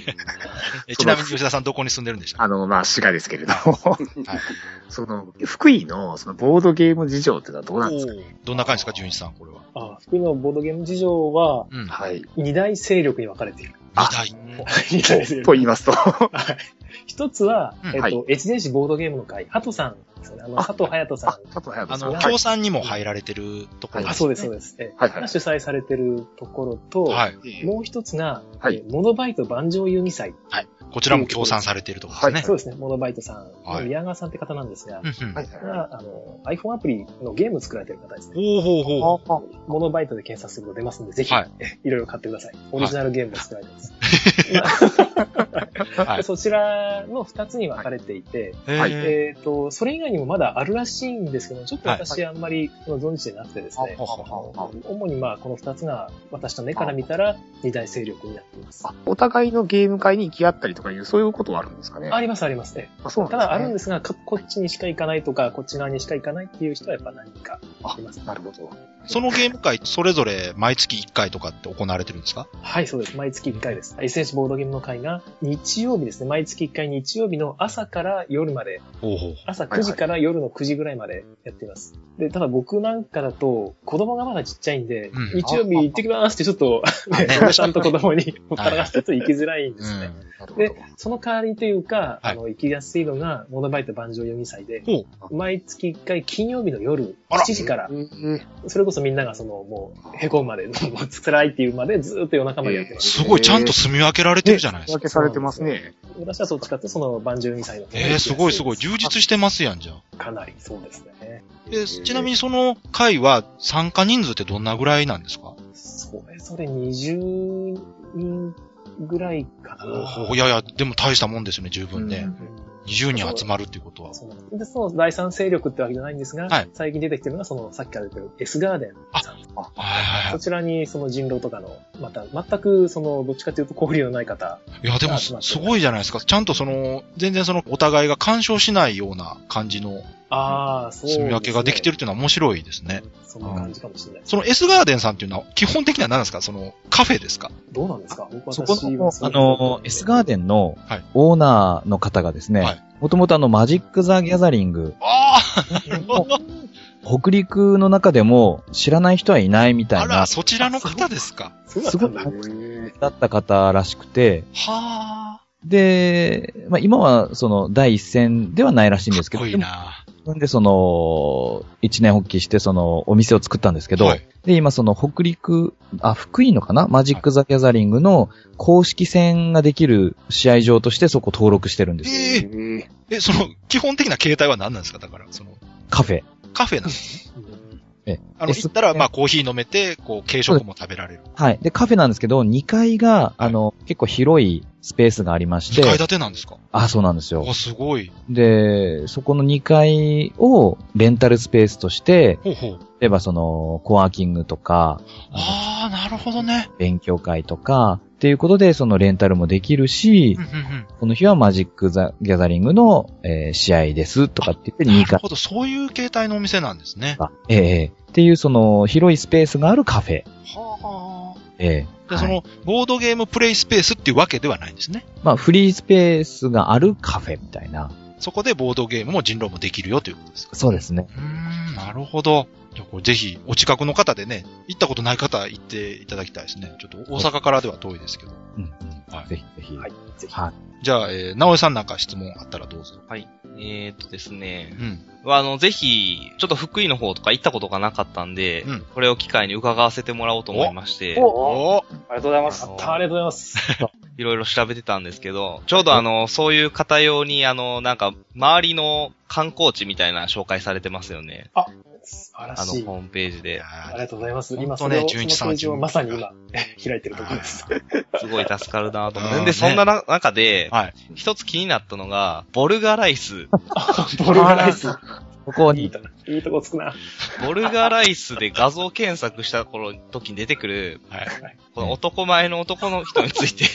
*laughs* えちなみに吉田さんどこに住んでるんでした？あの、まあ、滋賀ですけれども、*laughs* その、福井の、その、ボードゲーム事情っていうのはどうなんですかおーどんな感じですか？純一さん、これは。あ福井のボードゲーム事情は、うん。はい。二大勢力に分かれている。あ二台。*laughs* 二大勢力と言いますと、はい。一つは、うんえっと、はい越前市ボードゲームの会、ハトさんですよね。あの、あハトハヤトさあ、佐藤隼人さん。あの、はい協賛にも入られてるところん。あ、です、そうです、そうです。えはいはいが主催されてるところと、はい。もう一つが、はいえモノバイト万丈遊戯祭。こちらも協賛されているところですね。そうですね、モノバイトさん、はい宮川さんって方なんですが、うんうんあの、iPhone アプリのゲームを作られてる方ですね。ほうほうほう。あモノバイトで検索すると出ますんで、ぜひ、はいえ *laughs* いろいろ買ってください。オリジナルゲームを作られてます。*laughs* はいで *laughs* そちらの二つに分かれていて、はいえっ、と、それ以外にもまだあるらしいんですけど、ちょっと私あんまり存じてなくてですね、はははは主にまあこの二つが私の目から見たら二大勢力になっています。あお互いのゲーム会に行き合ったりとかいう、そういうことはあるんですかねありますありますね。あ、そうなんですね。ただあるんですが、かこっちにしか行かないとか、こっち側にしか行かないっていう人はやっぱ何人かいます。なるほど。そのゲーム会、それぞれ毎月1回とかって行われてるんですか？はい、そうです。毎月1回です。SH ボードゲームの会が日曜日ですね。毎月1回日曜日の朝から夜まで、ほうほう。朝9時から夜の9時ぐらいまでやっています。で、ただ僕なんかだと、子供がまだちっちゃいんで、うん日曜日行ってきますってちょっと、ね *laughs* ね、嫁さんと子供に *laughs* ほったらかしてと行きづらいんですね。で、その代わりというか、はいあの、行きやすいのが、モノバイト万丈読み祭でほ、毎月1回金曜日の夜あら7時からえ、ーそれこそみんながその、もう、へこむまで、もう辛いっていうまでずーっと夜中までやってます。すごい、ちゃんと住み分けられてるじゃないですか。分けされてますね。私はそっちかってその、万丈2歳の方がえー、すごいすごい。充実してますやん、じゃあ。かなりそうですね。で、ちなみにその会は参加人数ってどんなぐらいなんですか？それぞれ20人ぐらいかな。おいやいや、でも大したもんですよね、十分ね。うん20人集まるっていうことは。そうなんでその第三勢力ってわけじゃないんですが、はい最近出てきてるのが、その、さっきから出てる S ガーデンさん。はいはいはそちらに、その人狼とかの、また、全く、その、どっちかというと交流のない方。い。いや、でもすすごいじゃないですか。ちゃんとその、全然その、お互いが干渉しないような感じのああ、そうね。住み分けができてるっていうのは面白いですね。そんな感じかもしれない。その S ガーデンさんっていうのは、基本的には何ですか？その、カフェですか？どうなんですか？僕そこの、あの、S ガーデンのはい。オーナーの方がですねはい、もともとあの、マジック・ザ・ギャザリング、ああ北陸の中でも知らない人はいないみたいな。あら、、そちらの方ですか？そうだったんだすだった方らしくて、はあ。で、まあ今はその第一線ではないらしいんですけど、かっこいいな。なんでその、一年発起してそのお店を作ったんですけど、はいで、今その北陸、あ、福井のかな？マジック・ザ・ギャザリングの公式戦ができる試合場としてそこ登録してるんですよ。えええ、その、基本的な形態は何なんですか？だから、その、カフェ。カフェなんですね。えあの、行ったら、まあ、コーヒー飲めて、こう、軽食も食べられる。はい。で、カフェなんですけど、2階が、あの、結構広いスペースがありまし2階て、建てなんですか？あ、そうなんですよあ、。すごい。で、そこの2階をレンタルスペースとして、ほうほう。例えばその、コワーキングとか、ああ、なるほどね。勉強会とか、っていうことで、そのレンタルもできるしうん、うんうん。この日はマジック・ザ・ギャザリングの、えー試合ですとかって言って2階なるほど、そういう形態のお店なんですね。が、ええええっていうその、広いスペースがあるカフェ。はええあ。で、はいその、ボードゲームプレイスペースっていうわけではないんですね。まあ、フリースペースがあるカフェみたいな。そこでボードゲームも人狼もできるよということですか？そうですね。うーん、なるほど。じゃあこれぜひ、お近くの方でね、行ったことない方行っていただきたいですね。ちょっと大阪からでは遠いですけど。うん、うんはいぜひぜひ。はい。ぜひ。はい。じゃあ、えー、直江さんなんか質問あったらどうぞ。はい。えーっとですねう。ん。あの、ぜひ、ちょっと福井の方とか行ったことがなかったんで、うんこれを機会に伺わせてもらおうと思いまして、おおありがとうございます。あのありがとうございます。いろいろ調べてたんですけど、ちょうどあの、そういう方用に、あの、なんか、周りの観光地みたいな紹介されてますよね。素晴らあの、しい。ホームページいで。ありがとうございます。今それを、純一さんのページをまさに今、*laughs* 開いてるところです。すごい助かるなと思って。うんねで、そんなな中で、はい。一つ気になったのが、ボルガライス。*laughs* ボルガライス。ここに、いいとこ、いいとこつくな。ボルガライスで画像検索した頃、時に出てくる、はい。この男前の男の人について、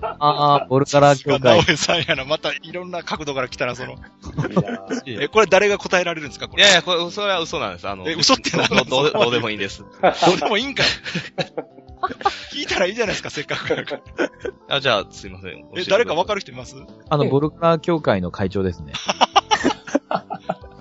*laughs* ああ、ボルカラー協直会。江さんやな。またいろんな角度から来たら、その、え、これ誰が答えられるんですかこれ。いやいや、これ、それは嘘なんです。あの、え嘘って何どどうどうでもいいんです。*laughs* どうでもいいんかい。聞いたらいいじゃないですか、せっかくだから。あ、じゃあ、すいません。え、誰かわかるる人います？あの、ボルカラー協会の会長ですね。*laughs*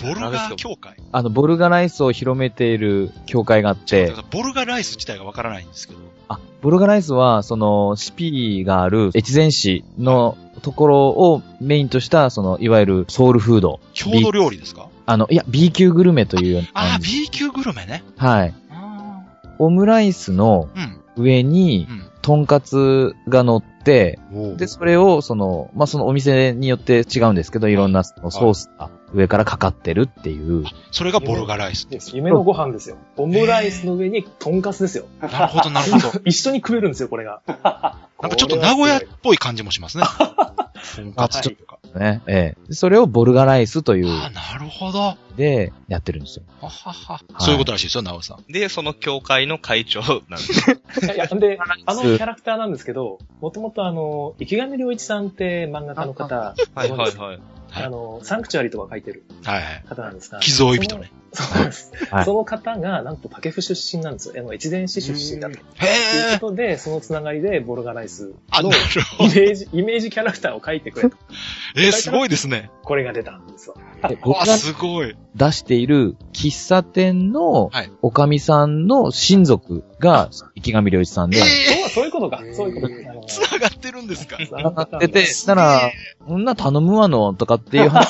ボルガー協会あの、ボルガライスを広めている協会があって、ボルガライス自体がわからないんですけど。あ、ボルガライスは、その、シピがある越前市のところをメインとした、その、いわゆるソウルフード。郷土料理ですか？あの、いや、B 級グルメというようなあー、感じ。B 級グルメね。はい。あオムライスの。上にう、ん。とんかつが乗って、おで、それを、その、まあ、そのお店によって違うんですけど、いろんなソースが上からかかってるっていう。それがボルガライス。です夢のご飯ですよ。オムライスの上にトンカツですよ。なるほど、なるほど。*laughs* 一緒に食えるんですよ、これが。*laughs* なんかちょっと名古屋っぽい感じもしますね。とんかつとか。ね。ええ。でそれをボルガライスというあー、なるほど。はでやってるんですよ。はは。いそういうことらしいですよ、直江さん。で、その協会の会長なんです。いやいや、で、あのキャラクターなんですけど、もともとあの、池上良一さんって漫画家の方、はいはいはい。あの、サンクチュアリとか書いてる。方なんですが。寄贈人ね。そうです。はいその方が、なんと竹府出身なんですよ。あの、越前市出身だと。いう。ことで、そのつながりで、ボルガライスのるイ。メージ、イメージキャラクターを書いてくれと。えー、すごいですね。これが出たんですよ。でうわ、僕がすごい。出している喫茶店のはいおかみさんの親族が池上良一さんで、えそうそういうことか。そういうことか。あのー、繋がってるんですか？つなながってて、でしたら、こんな頼むわの、とかっていう話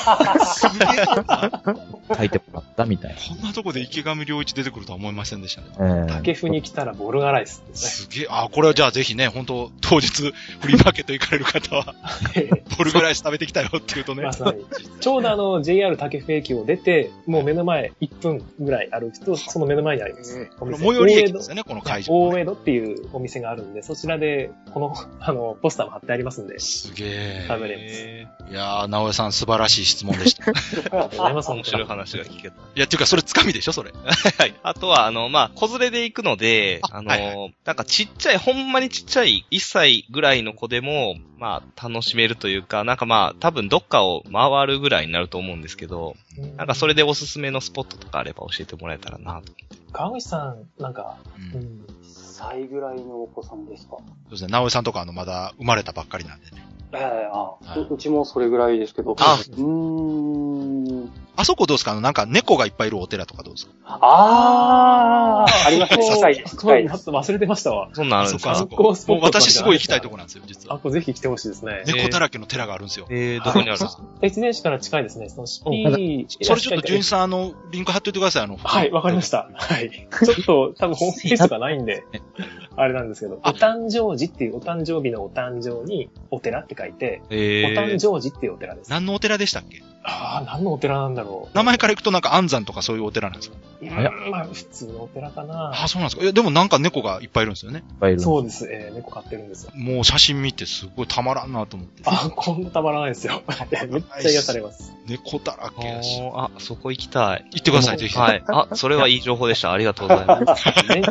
すげえな。*laughs* 書いてもらったみたいこんなとこで池上良一出てくるとは思いませんでしたね。な。ええ竹府に来たらボルガライスですすげえ、あ、これはじゃあぜひね、本当当日、フリーマーケット行かれる方は、ね。*laughs* ボルグライス食べてきたよっていうとねま。さに。ちょうどあの、JR 竹府駅を出て、もう目の前1分ぐらい歩くと、その目の前にあります。お店最寄り駅ですよね、この会場、大江戸っていうお店があるんで、そちらで、この、あの、ポスターも貼ってありますんで、すげえ。食べれます。いやー、直江さん素晴らしい質問でした。い *laughs* ありがとうございます。面白い話が聞けた。や、っていうか、それつかみでしょ、それ。*laughs* はい。あとは、あの、まあ、子連れで行くので、あの、はいなんかちっちゃい、ほんまにちっちゃい1歳ぐらいの子でも、まあ、楽しめるというか、なんかまあ、多分どっかを回るぐらいになると思うんですけど、なんかそれでおすすめのスポットとかあれば教えてもらえたらなと。川口さん、なんか、ううんん、歳ぐらいのお子さんですか？そうですね、直江さんとかあの、まだ生まれたばっかりなんでね。ええあはいううちもそれぐらいですけど。あうーん。あそこどうですか？あの、なんか猫がいっぱいいるお寺とかどうですか？あー、*laughs* ありますね。近いです。近いです。忘れてましたわ。そんなんあるんですか？そこもう私すごい行きたいとこなんですよ、実あ、は。これぜひ来てほしいですね。猫だらけの寺があるんですよ。えー、どこにあるんですか？越前市から近いですね。そのシピうんー、それちょっと、純一さん、あの、リンク貼っといてください、あの。はい、わかりました。*laughs* はい。ちょっと、多分ホームページとかないんで、*laughs* あれなんですけど、おあ誕生寺っていう、お誕生日のお誕生に、お寺って書いて、えお誕ー、生寺っていうお寺です。何のお寺でしたっけ？ああ、何のお寺なんだろう。名前からいくとなんか安山とかそういうお寺なんですか？うーんまあ、普通のお寺かな。あ、そうなんですかいや、でもなんか猫がいっぱいいるんですよね。いっぱいいる。そうです。えー、猫飼ってるんですよ。もう写真見てすごいたまらんなと思って。あ、こんなたまらないですよ。*laughs* めっちゃ癒されます。猫だらけやし。あそこ行きたい。行ってください、ぜひ。はい。あ、*laughs* それはいい情報でした。ありがとうございます。*laughs* 前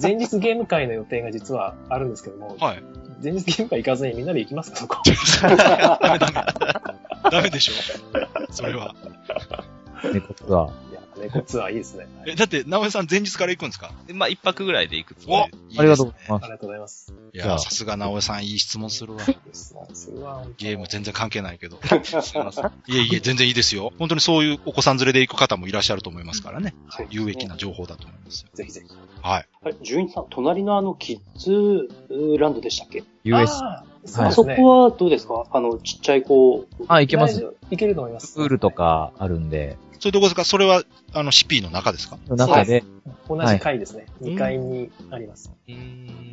前日ゲーム会の予定が実はあるんですけども、はい。前日ゲーム会行かずにみんなで行きますか、そこ。*laughs* ダメダメ。ダメでしょ。それは。猫ツアー。いや、猫ツアーいいですね。*laughs* え、だって、直江さん前日から行くんですか？まあ、一泊ぐらいで行くつもりでありがとうございます。ありがとうございます。いや、さすが直江さんいい質問するわ。ですそれはゲーム全然関係ないけど。*laughs* すいません。いえいえ、全然いいですよ。本当にそういうお子さん連れで行く方もいらっしゃると思いますからね。はい有益な情報だと思いますよ。ぜひぜひ。はい。あれ、純一さん、隣のあの、キッズランドでしたっけ？US。あーあそ。こはどうですか？あの、ちっちゃい子。あ、いけます。いけると思います。プールとかあるんで、そういうとこですか？それは、あの、シピーの中ですか？中で、同じ階ですね。い2階にあります。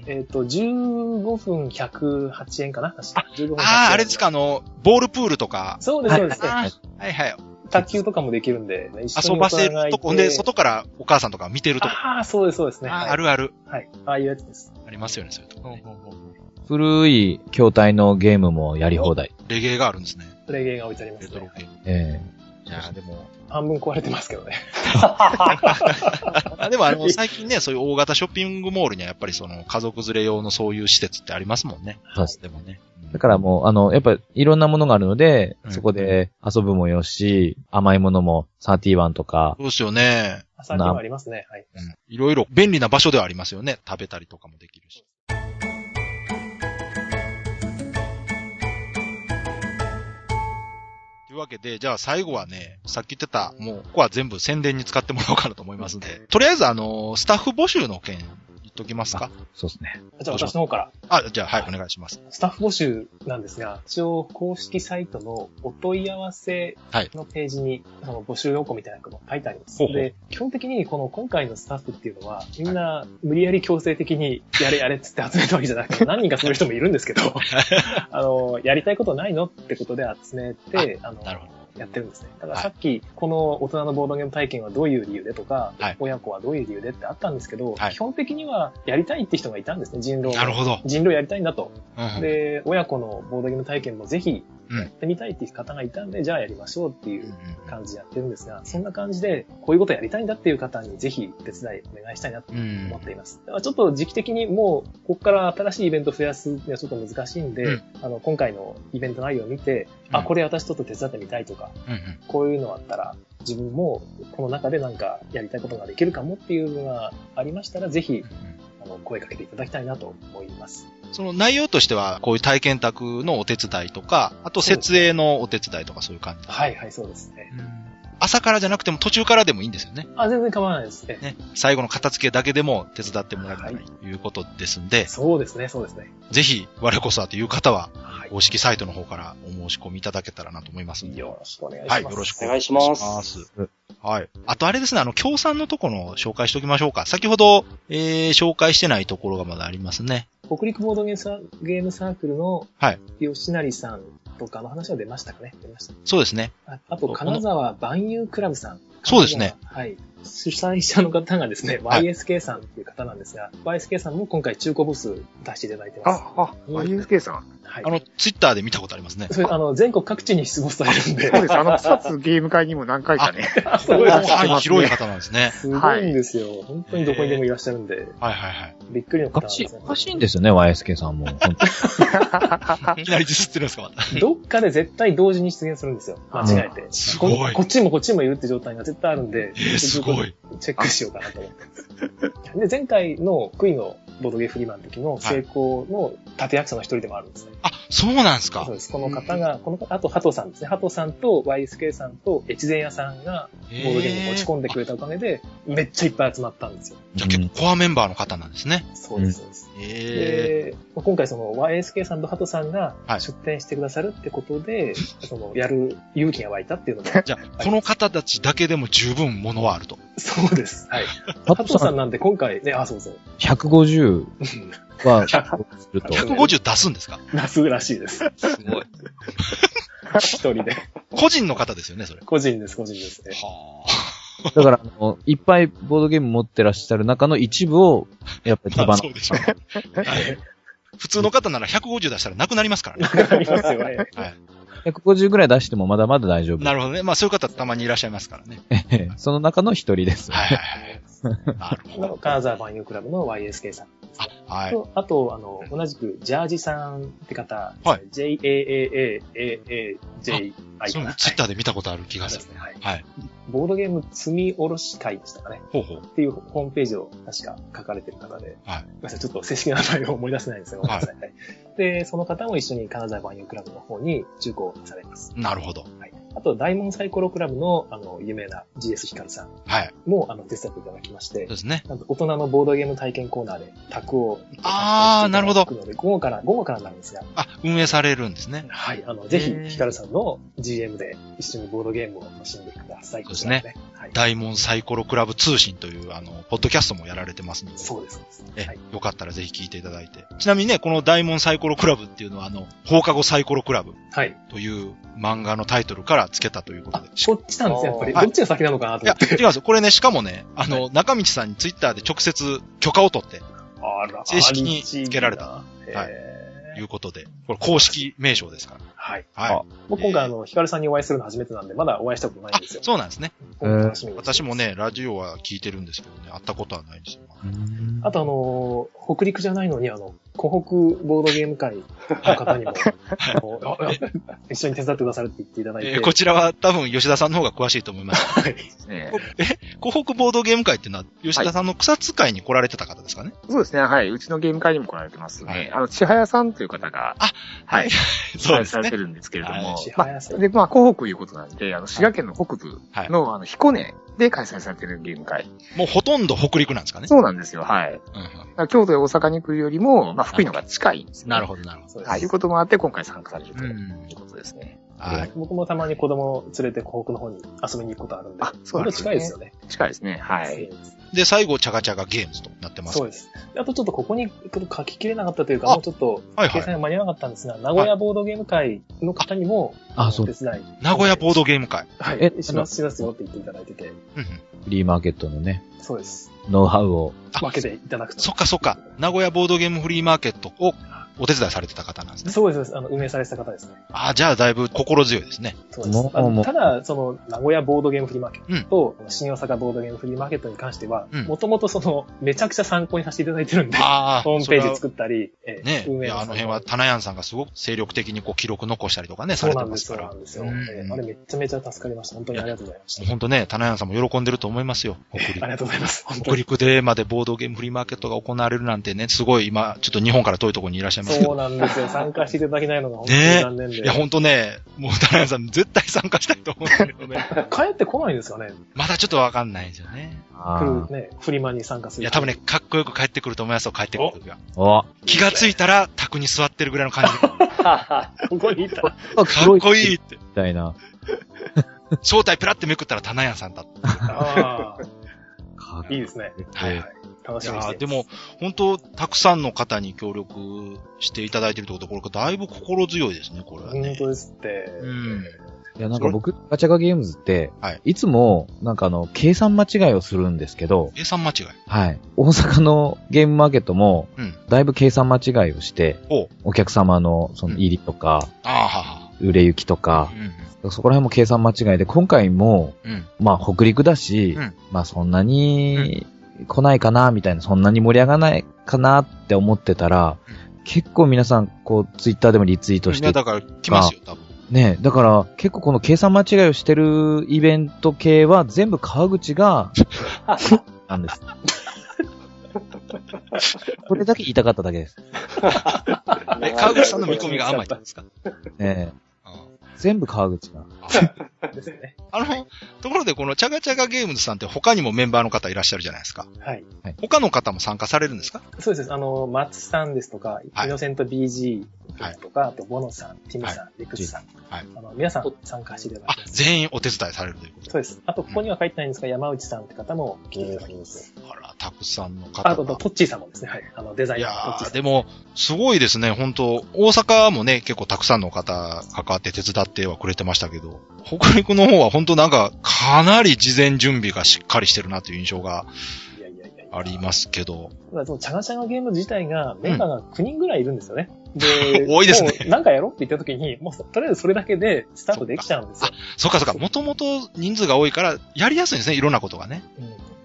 えっ、と、15分108円かな？確か。15分108円。ああ、あれですか？あの、ボールプールとか。そうです、そうですはいはい。卓球とかもできるんで、一緒に遊ばせるとこ。ほんで、外からお母さんとか見てるとこ。ああ、そうです、そうですね。あーはいあるある。はい。ああいうやつです。ありますよね、そういうとこね。古い筐体のゲームもやり放題。レゲエがあるんですね。プレイゲーが置いてありますねレトロ。ゲーム。ええや、でも、半分壊れてますけどね。*laughs* あでもあの、最近ね、そういう大型ショッピングモールにはやっぱりその家族連れ用のそういう施設ってありますもんね。そうですでもね。うんだからもう、あの、やっぱいろんなものがあるので、うんそこで遊ぶもよし、甘いものも31とか、そうですよね。最近はありますね。はい。うん。いろいろ便利な場所ではありますよね。食べたりとかもできるし。というわけで、じゃあ最後はね、さっき言ってた、もう、ここは全部宣伝に使ってもらおうかなと思いますんで、とりあえずあの、スタッフ募集の件、ときますか？そうですね。じゃあ私の方から。あ、じゃあはい、お願いします。スタッフ募集なんですが、一応公式サイトのお問い合わせのページに、その募集要項みたいなのが書いてあります。ほうほうで、基本的にこの今回のスタッフっていうのは、みんな無理やり強制的にやれやれっつって集めたわけじゃなくて、*laughs* 何人かそういう人もいるんですけど、*laughs* あの、やりたいことないの？ってことで集めて、あの、なるほど。やってるんですね。だからさっき、この大人のボードゲーム体験はどういう理由でとか、はい親子はどういう理由でってあったんですけど、はい基本的にはやりたいって人がいたんですね、人狼を。なるほど。人狼やりたいんだと。うんうんで、親子のボードゲーム体験もぜひうんやってみたいっていう方がいたんで、じゃあやりましょうっていううんうん感じでやってるんですが、そんな感じで、こういうことやりたいんだっていう方にぜひ手伝いお願いしたいなとうん思っています。だからちょっと時期的にもう、ここから新しいイベント増やすにはちょっと難しいんで、うんあの、今回のイベント内容を見て、うんあ、これ私ちょっと手伝ってみたいとか、うんうんこういうのあったら、自分もこの中でなんかやりたいことができるかもっていうのがありましたら、ぜひ、あの、声かけていただきたいなと思います。その内容としては、こういう体験宅のお手伝いとか、あと設営のお手伝いとかそういう感じ。はいはい、そうですね。朝からじゃなくても途中からでもいいんですよね。あ、全然構わないですね。ね。最後の片付けだけでも手伝ってもらえたらはいということですんで、そうですね、そうですね。ぜひ、我こそはという方は、は公式サイトの方からお申し込みいただけたらなと思います。よろしくお願いします。はい、よろしくお願いしますすはい。あとあれですね、あの、協賛のところの紹介しておきましょうか。先ほど、えー、紹介してないところがまだありますね。北陸ボードゲームサゲームサークルのはい、吉成さんとかの話は出ましたかね？出ました。そうですね。ああと、金沢万有クラブさん。そうですね。はい。主催者の方がですね、*laughs* はい YSK さんっていう方なんですが、YSK さんも今回中古ブース出していただいてます。あ、あ、YSK さん。はいあ。の、ツイッターで見たことありますね。それ、あの、全国各地に出没されるんで。そうです。あの、草津ゲーム会にも何回かね。*laughs* あすごいねはい、広い方なんですね。すごいんですよ。本当にどこにでもいらっしゃるんで、はいはいはい。びっくりの方なんですおかしいんですよね、YSK さんも。本当に *laughs* いきなりディスってるんですか、またどっかで絶対同時に出現するんですよ。間違えて。すごいここっちもこっちもいるって状態が絶対あるんで、えーすごい。チェックしようかなと思ってます。で、前回のクイのボードゲーフリマの時の成功の立役者の一人でもあるんですね。あ、そうなんですか？そうです。この方が、この、あと、ハトさんですね。ハトさんと YSK さんと越前屋さんがボードゲームに持ち込んでくれたおかげで、めっちゃいっぱい集まったんですよ。じゃあ結構コアメンバーの方なんですね。そうです、そうです。えで、今回その YSK さんとハトさんがはい出展してくださるってことで、その、やる勇気が湧いたっていうのも、ー。*laughs* じゃあ、この方たちだけでも十分ものはあると。そうです。はい。ハハトさんなんて今回ね、あ、そうそう。150は、すると。150出すんですか？出すらしいです。すごい。一人で。個人の方ですよね、それ。個人です、個人ですね。は *laughs* だから、あの、いっぱいボードゲーム持ってらっしゃる中の一部を、やっぱり手放あ、*laughs* そうでしょう。はい普通の方なら150出したらなくなりますからね。ありますよね。はい。150ぐらい出してもまだまだ大丈夫。なるほどね。まあそういう方たまにいらっしゃいますからね。*laughs* その中の一人です。はいはいはい。なるほのど。金沢万有クラブの YSK さん。あ、はい。と、あと、あの、同じく、ジャージさんって方、はいな。そのツイッターで見たことある気がする。ですね。はい。はい。ボードゲーム積み下ろし会でしたかね。ほうほう。っていうホームページを確か書かれてる方で、はいごめんなさい、ちょっと正式な名前を思い出せないんですが、ごめんなさい。はいで、その方も一緒に金沢万有クラブの方に中古されます。なるほど。はい。あと、大門サイコロクラブの、あの、有名な GS ヒカルさんはい。も、あの、手伝っていただきましてそう、ですね。なんと大人のボードゲーム体験コーナーで、卓をあーなるほどので、午後から、午後からなんですが、あ、運営されるんですね。はい、あの、ぜひヒカルさんの GM で一緒にボードゲームを楽しんでください。そうですね。大門サイコロクラブ通信という、あの、ポッドキャストもやられてますので。そうです。えはい。よかったらぜひ聞いていただいて。ちなみにね、この大門サイコロクラブっていうのは、あの、放課後サイコロクラブはい。という漫画のタイトルから付けたということあで。、こっちなんですね、やっぱり。はいどっちが先なのかなといや、思って。違うんですよ。これね、しかもね、あの、中道さんにツイッターで直接許可を取って、正式に付けられたはいいうことで、これ公式名称ですから。はい。はい。僕今回あの、ヒカルさんにお会いするの初めてなんで、まだお会いしたことないあんですよ。、そうなんですね。私も。ね、ラジオは聞いてるんですけどね、会ったことはないんですよ。あとあのー、北陸じゃないのに、あの、湖北ボードゲーム会の方にも、*laughs* 一緒に手伝ってくださるって言っていただいて。えーこちらは多分吉田さんの方が詳しいと思います。はい。ね湖北ボードゲーム会っていうのは、吉田さんの草津会に来られてた方ですかね、そうですね、はい。うちのゲーム会にも来られてますね。はいあの、千早さんという方が、あはい。*laughs* そうですねされて。るんですけれどもはい、千まあ、で、まあ、湖北いうことなんで、あの、滋賀県の北部はいの、あの、彦根で開催されてるゲーム会。もうほとんど北陸なんですかね？そうなんですよ、はい。うん京都や大阪に来るよりも、まあ、福井の方が近いんですよ、なるほど、なるほそうです。はい、いうこともあって、今回参加されると。いうんことですね。はい。僕もたまに子供を連れて湖北の方に遊びに行くことあるんで。あそうなんですね近いですよね。近いですね、はい。で、最後、チャガチャガゲームズとなってます。そうです。であとちょっとここに書ききれなかったというか、あもうちょっと、はいはい。掲載が間に合わなかったんですが、名古屋ボードゲーム会の方にも、あそうお手伝い。名古屋ボードゲーム会。はい。えします、しますよって言っていただいてて。うんうん。フリーマーケットのね、そうです。ノウハウを。あ分けていただくと。そっかそっか。名古屋ボードゲームフリーマーケットをお手伝いされてた方なんですね。そうです。あの、運営されてた方ですね。ああ、じゃあだいぶ心強いですね。そうですただ、その、名古屋ボードゲームフリーマーケットと、新大阪ボードゲームフリーマーケットに関してはうん、もともとその、めちゃくちゃ参考にさせていただいてるんで、ああ、ホームページそ作ったり、えれはね、いや、運営のあの辺は、タナヤンさんがすごく精力的にこう記録残したりとかね、されそうなんです、てますから。もそうなんですよ。うんえーあれめっちゃめちゃ助かりました。本当にありがとうございました。うほんとね、タナヤンさんも喜んでると思いますよ。北陸ありがとうございます。本当北に。陸でまでボードゲームフリーマーケットが行われるなんてね、すごい今、ちょっと日本から遠いところにいらっしゃいますけそうど。なんですよ。参加していただけないのが本当にね残念で。いや、ほんとね、もうタナヤンさん絶対参加したいと思うんだけどね。*laughs* 帰ってこないんですかねまだちょっとわかんないんですよね。あ来るね、フリマに参加する。いや、多分ね、かっこよく帰ってくると思いますよ、帰ってくる時は。ーお気がついたら、卓に座ってるぐらいの感じ。か *laughs* ここにいた。っっこいいって。みたいな。正体ペラってめくったらタナヤンさんだった。あかあ、いいですね。はいはい。楽いしみにしていますやーでも、本当たくさんの方に協力していただいてるってことは、これだいぶ心強いですね、これはね。本当ですって。うんいや、なんか僕、ガチャガゲームズって、はいいつも、なんかあの、計算間違いをするんですけど、計算間違い。はい。大阪のゲームマーケットも、うん。だいぶ計算間違いをして、おお客様の、その入りとか、ああ、はは。売れ行きとかう、ん。そこら辺も計算間違いで、今回も、うん。まあ、北陸だし、うんまあ、そんなに来ないかな、みたいな、そんなに盛り上がらないかなって思ってたら、結構皆さん、こう、ツイッターでもリツイートしいや、て、だから、来ますよ、多分。ね、だから、結構この計算間違いをしてるイベント系は、全部川口が、なんです。*laughs* これだけ言いたかっただけです。え、川口さんの見込みが甘いってことですか？ねあ全部川口が。ですね。*laughs* あの、ところでこのチャガチャガゲームズさんって他にもメンバーの方いらっしゃるじゃないですか。はい。他の方も参加されるんですか？そうです。あの、松さんですとか、はいイノセント BG ですとか、あと、ボノさん、ティムさん、リクスさん。はいあの、皆さん参加していただ。全員お手伝いされるということそうです。あと、ここには書いてないんですが、山内さんって方も来ていただきます。あら、たくさんのあと。トッチーさんもですね。はい。あの、デザイいナーのトッチーさん。やー、でも、すごいですね、本当大阪もね、結構たくさんの方関わって手伝ってはくれてましたけど、北陸の方は本当なんか、かなり事前準備がしっかりしてるなという印象が。ありますけど、ただそのチャガチャガゲーム自体が、メンバーが9人ぐらいいるんですよね。で、*laughs* 多いですねなんかやろうって言った時に、もうとりあえずそれだけでスタートできちゃうんですよ。そっかそっか、もともと人数が多いから、やりやすいんですね、いろんなことがね。うん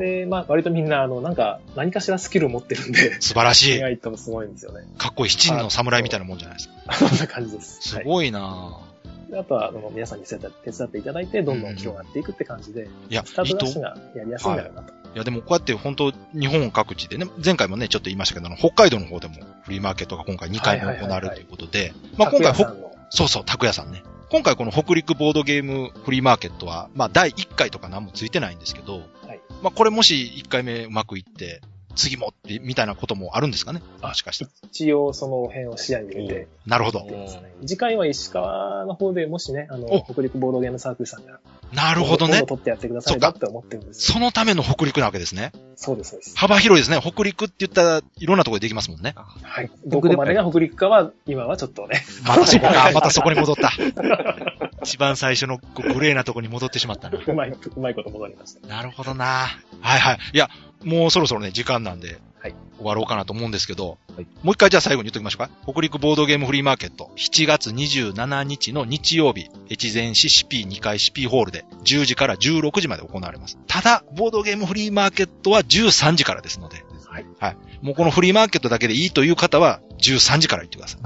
で、まあ、割とみんな、あの、なんか、何かしらスキルを持ってるんで、素晴らしい。*laughs* 意外とすごいんですよね。かっこいい。七人の侍みたいなもんじゃないですか。*laughs* そんな感じです。はい。すごいなであとは、あの、皆さんに手伝って手伝っていただいて、どんどん広がっていくって感じで、いやスタ、ーいいとトダッシュがやりやすいんだろうなと。い。や、でもこうやって本当日本各地でね、前回もね、ちょっと言いましたけど、北海道の方でもフリーマーケットが今回2回も行われるということで、まあ今回、そうそう、拓也さんね。今回この北陸ボードゲームフリーマーケットは、まあ第1回とか何もついてないんですけど、はい。まあこれもし1回目うまくいって、次もって、みたいなこともあるんですかね？もしかしたら。一応その辺を視野に入れてなるほど。次回は石川の方でもしね、あの、お北陸ボードゲームサークルさんが、なるほどね。取ってやってくださればって思ってるんですよ。そのための北陸なわけですね。そうです、そうです。幅広いですね。北陸って言ったらいろんなところでできますもんね。はい。どこまでが北陸かは、今はちょっとね、またそこか、*laughs* またそこに戻った。一番最初のグレーなとこに戻ってしまったな。うまい、うまいこと戻りました。なるほどな。はいはい。いや、もうそろそろね、時間なんで、はい終わろうかなと思うんですけど、はいもう一回じゃあ最後に言っときましょうか。北陸ボードゲームフリーマーケット、7月27日の日曜日、越前市 CP2 階 CP ホールで10時から16時まで行われます。ただ、ボードゲームフリーマーケットは13時からですので、はい。はい。もうこのフリーマーケットだけでいいという方は13時から行ってください。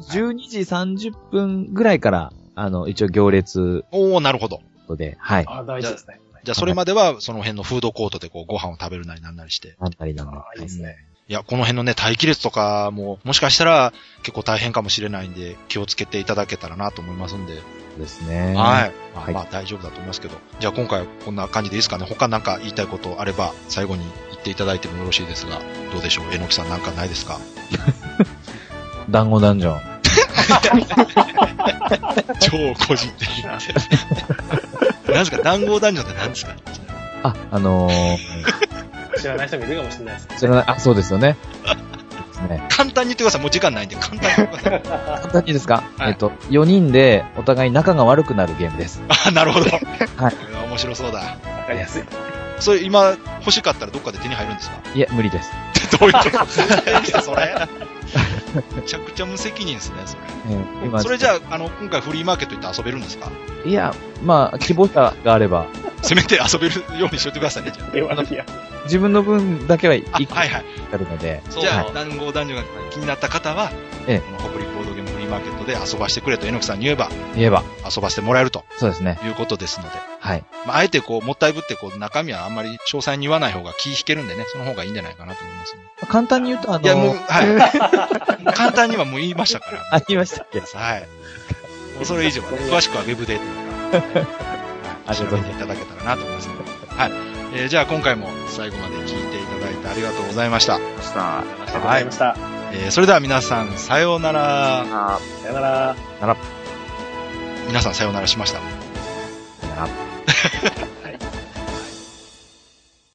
12時30分ぐらいから、あの、一応行列おー、なるほど。で、はい。あ、大事ですね。じゃあそれまではその辺のフードコートでこうご飯を食べるなりなんなりして。あったりなんで。あいいですね。いや、この辺のね、待機列とかも、もしかしたら結構大変かもしれないんで、気をつけていただけたらなと思いますんで。ですね。はい。まあ、はいまあ大丈夫だと思いますけど。じゃあ今回はこんな感じでいいですかね。他なんか言いたいことあれば、最後に言っていただいてもよろしいですが、どうでしょう？えのきさんなんかないですか？*laughs* 団子ダンジョン。超個人的に。何ですか？談合男女って何ですか？あ、あのー、知らない人もいるかもしれないです。知らない、あ、そうですよね。ね。簡単に言ってください。もう時間ないんで、簡単に言ってください。簡単にですか、はいえっと、4人でお互い仲が悪くなるゲームです。あ、なるほど。はいこれは面白そうだ。わかりやすい。それ今欲しかったらどっかで手に入るんですか？いえ、無理です。どういうこと？そ *laughs* れめちゃくちゃ無責任ですね、それ。えー今それじゃあ、あの、今回フリーマーケット行って遊べるんですか？いや、まあ、希望者があれば、せめて遊べるようにしといてくださいね、じゃいやいや自分の分だけは一あ。個あはいはい。あるので、そうじゃあ、談合男女が気になった方は、ええ。この北陸ボードゲームフリーマーケットで遊ばしてくれと、えのきさんに言えば、言えば、遊ばしてもらえるとそうですね。いうことですので、はい。まあ、あえてこう、もったいぶって、こう、中身はあんまり詳細に言わない方が気引けるんでね、その方がいいんじゃないかなと思います、ね。簡単に言うと、あのいや、もう、はい。*laughs* 簡単にはもう言いましたから。あ、言いましたっけ？はい。もうそれ以上はね、*laughs* 詳しくはウェブで *laughs* というか、はい調べていただけたらなと思いますので。はい。えーじゃあ今回も最後まで聞いていただいてありがとうございました。ました。ありがとうございました。えーそれでは皆さん、さようなら。あさよなら。皆さんさようならしました。なら *laughs*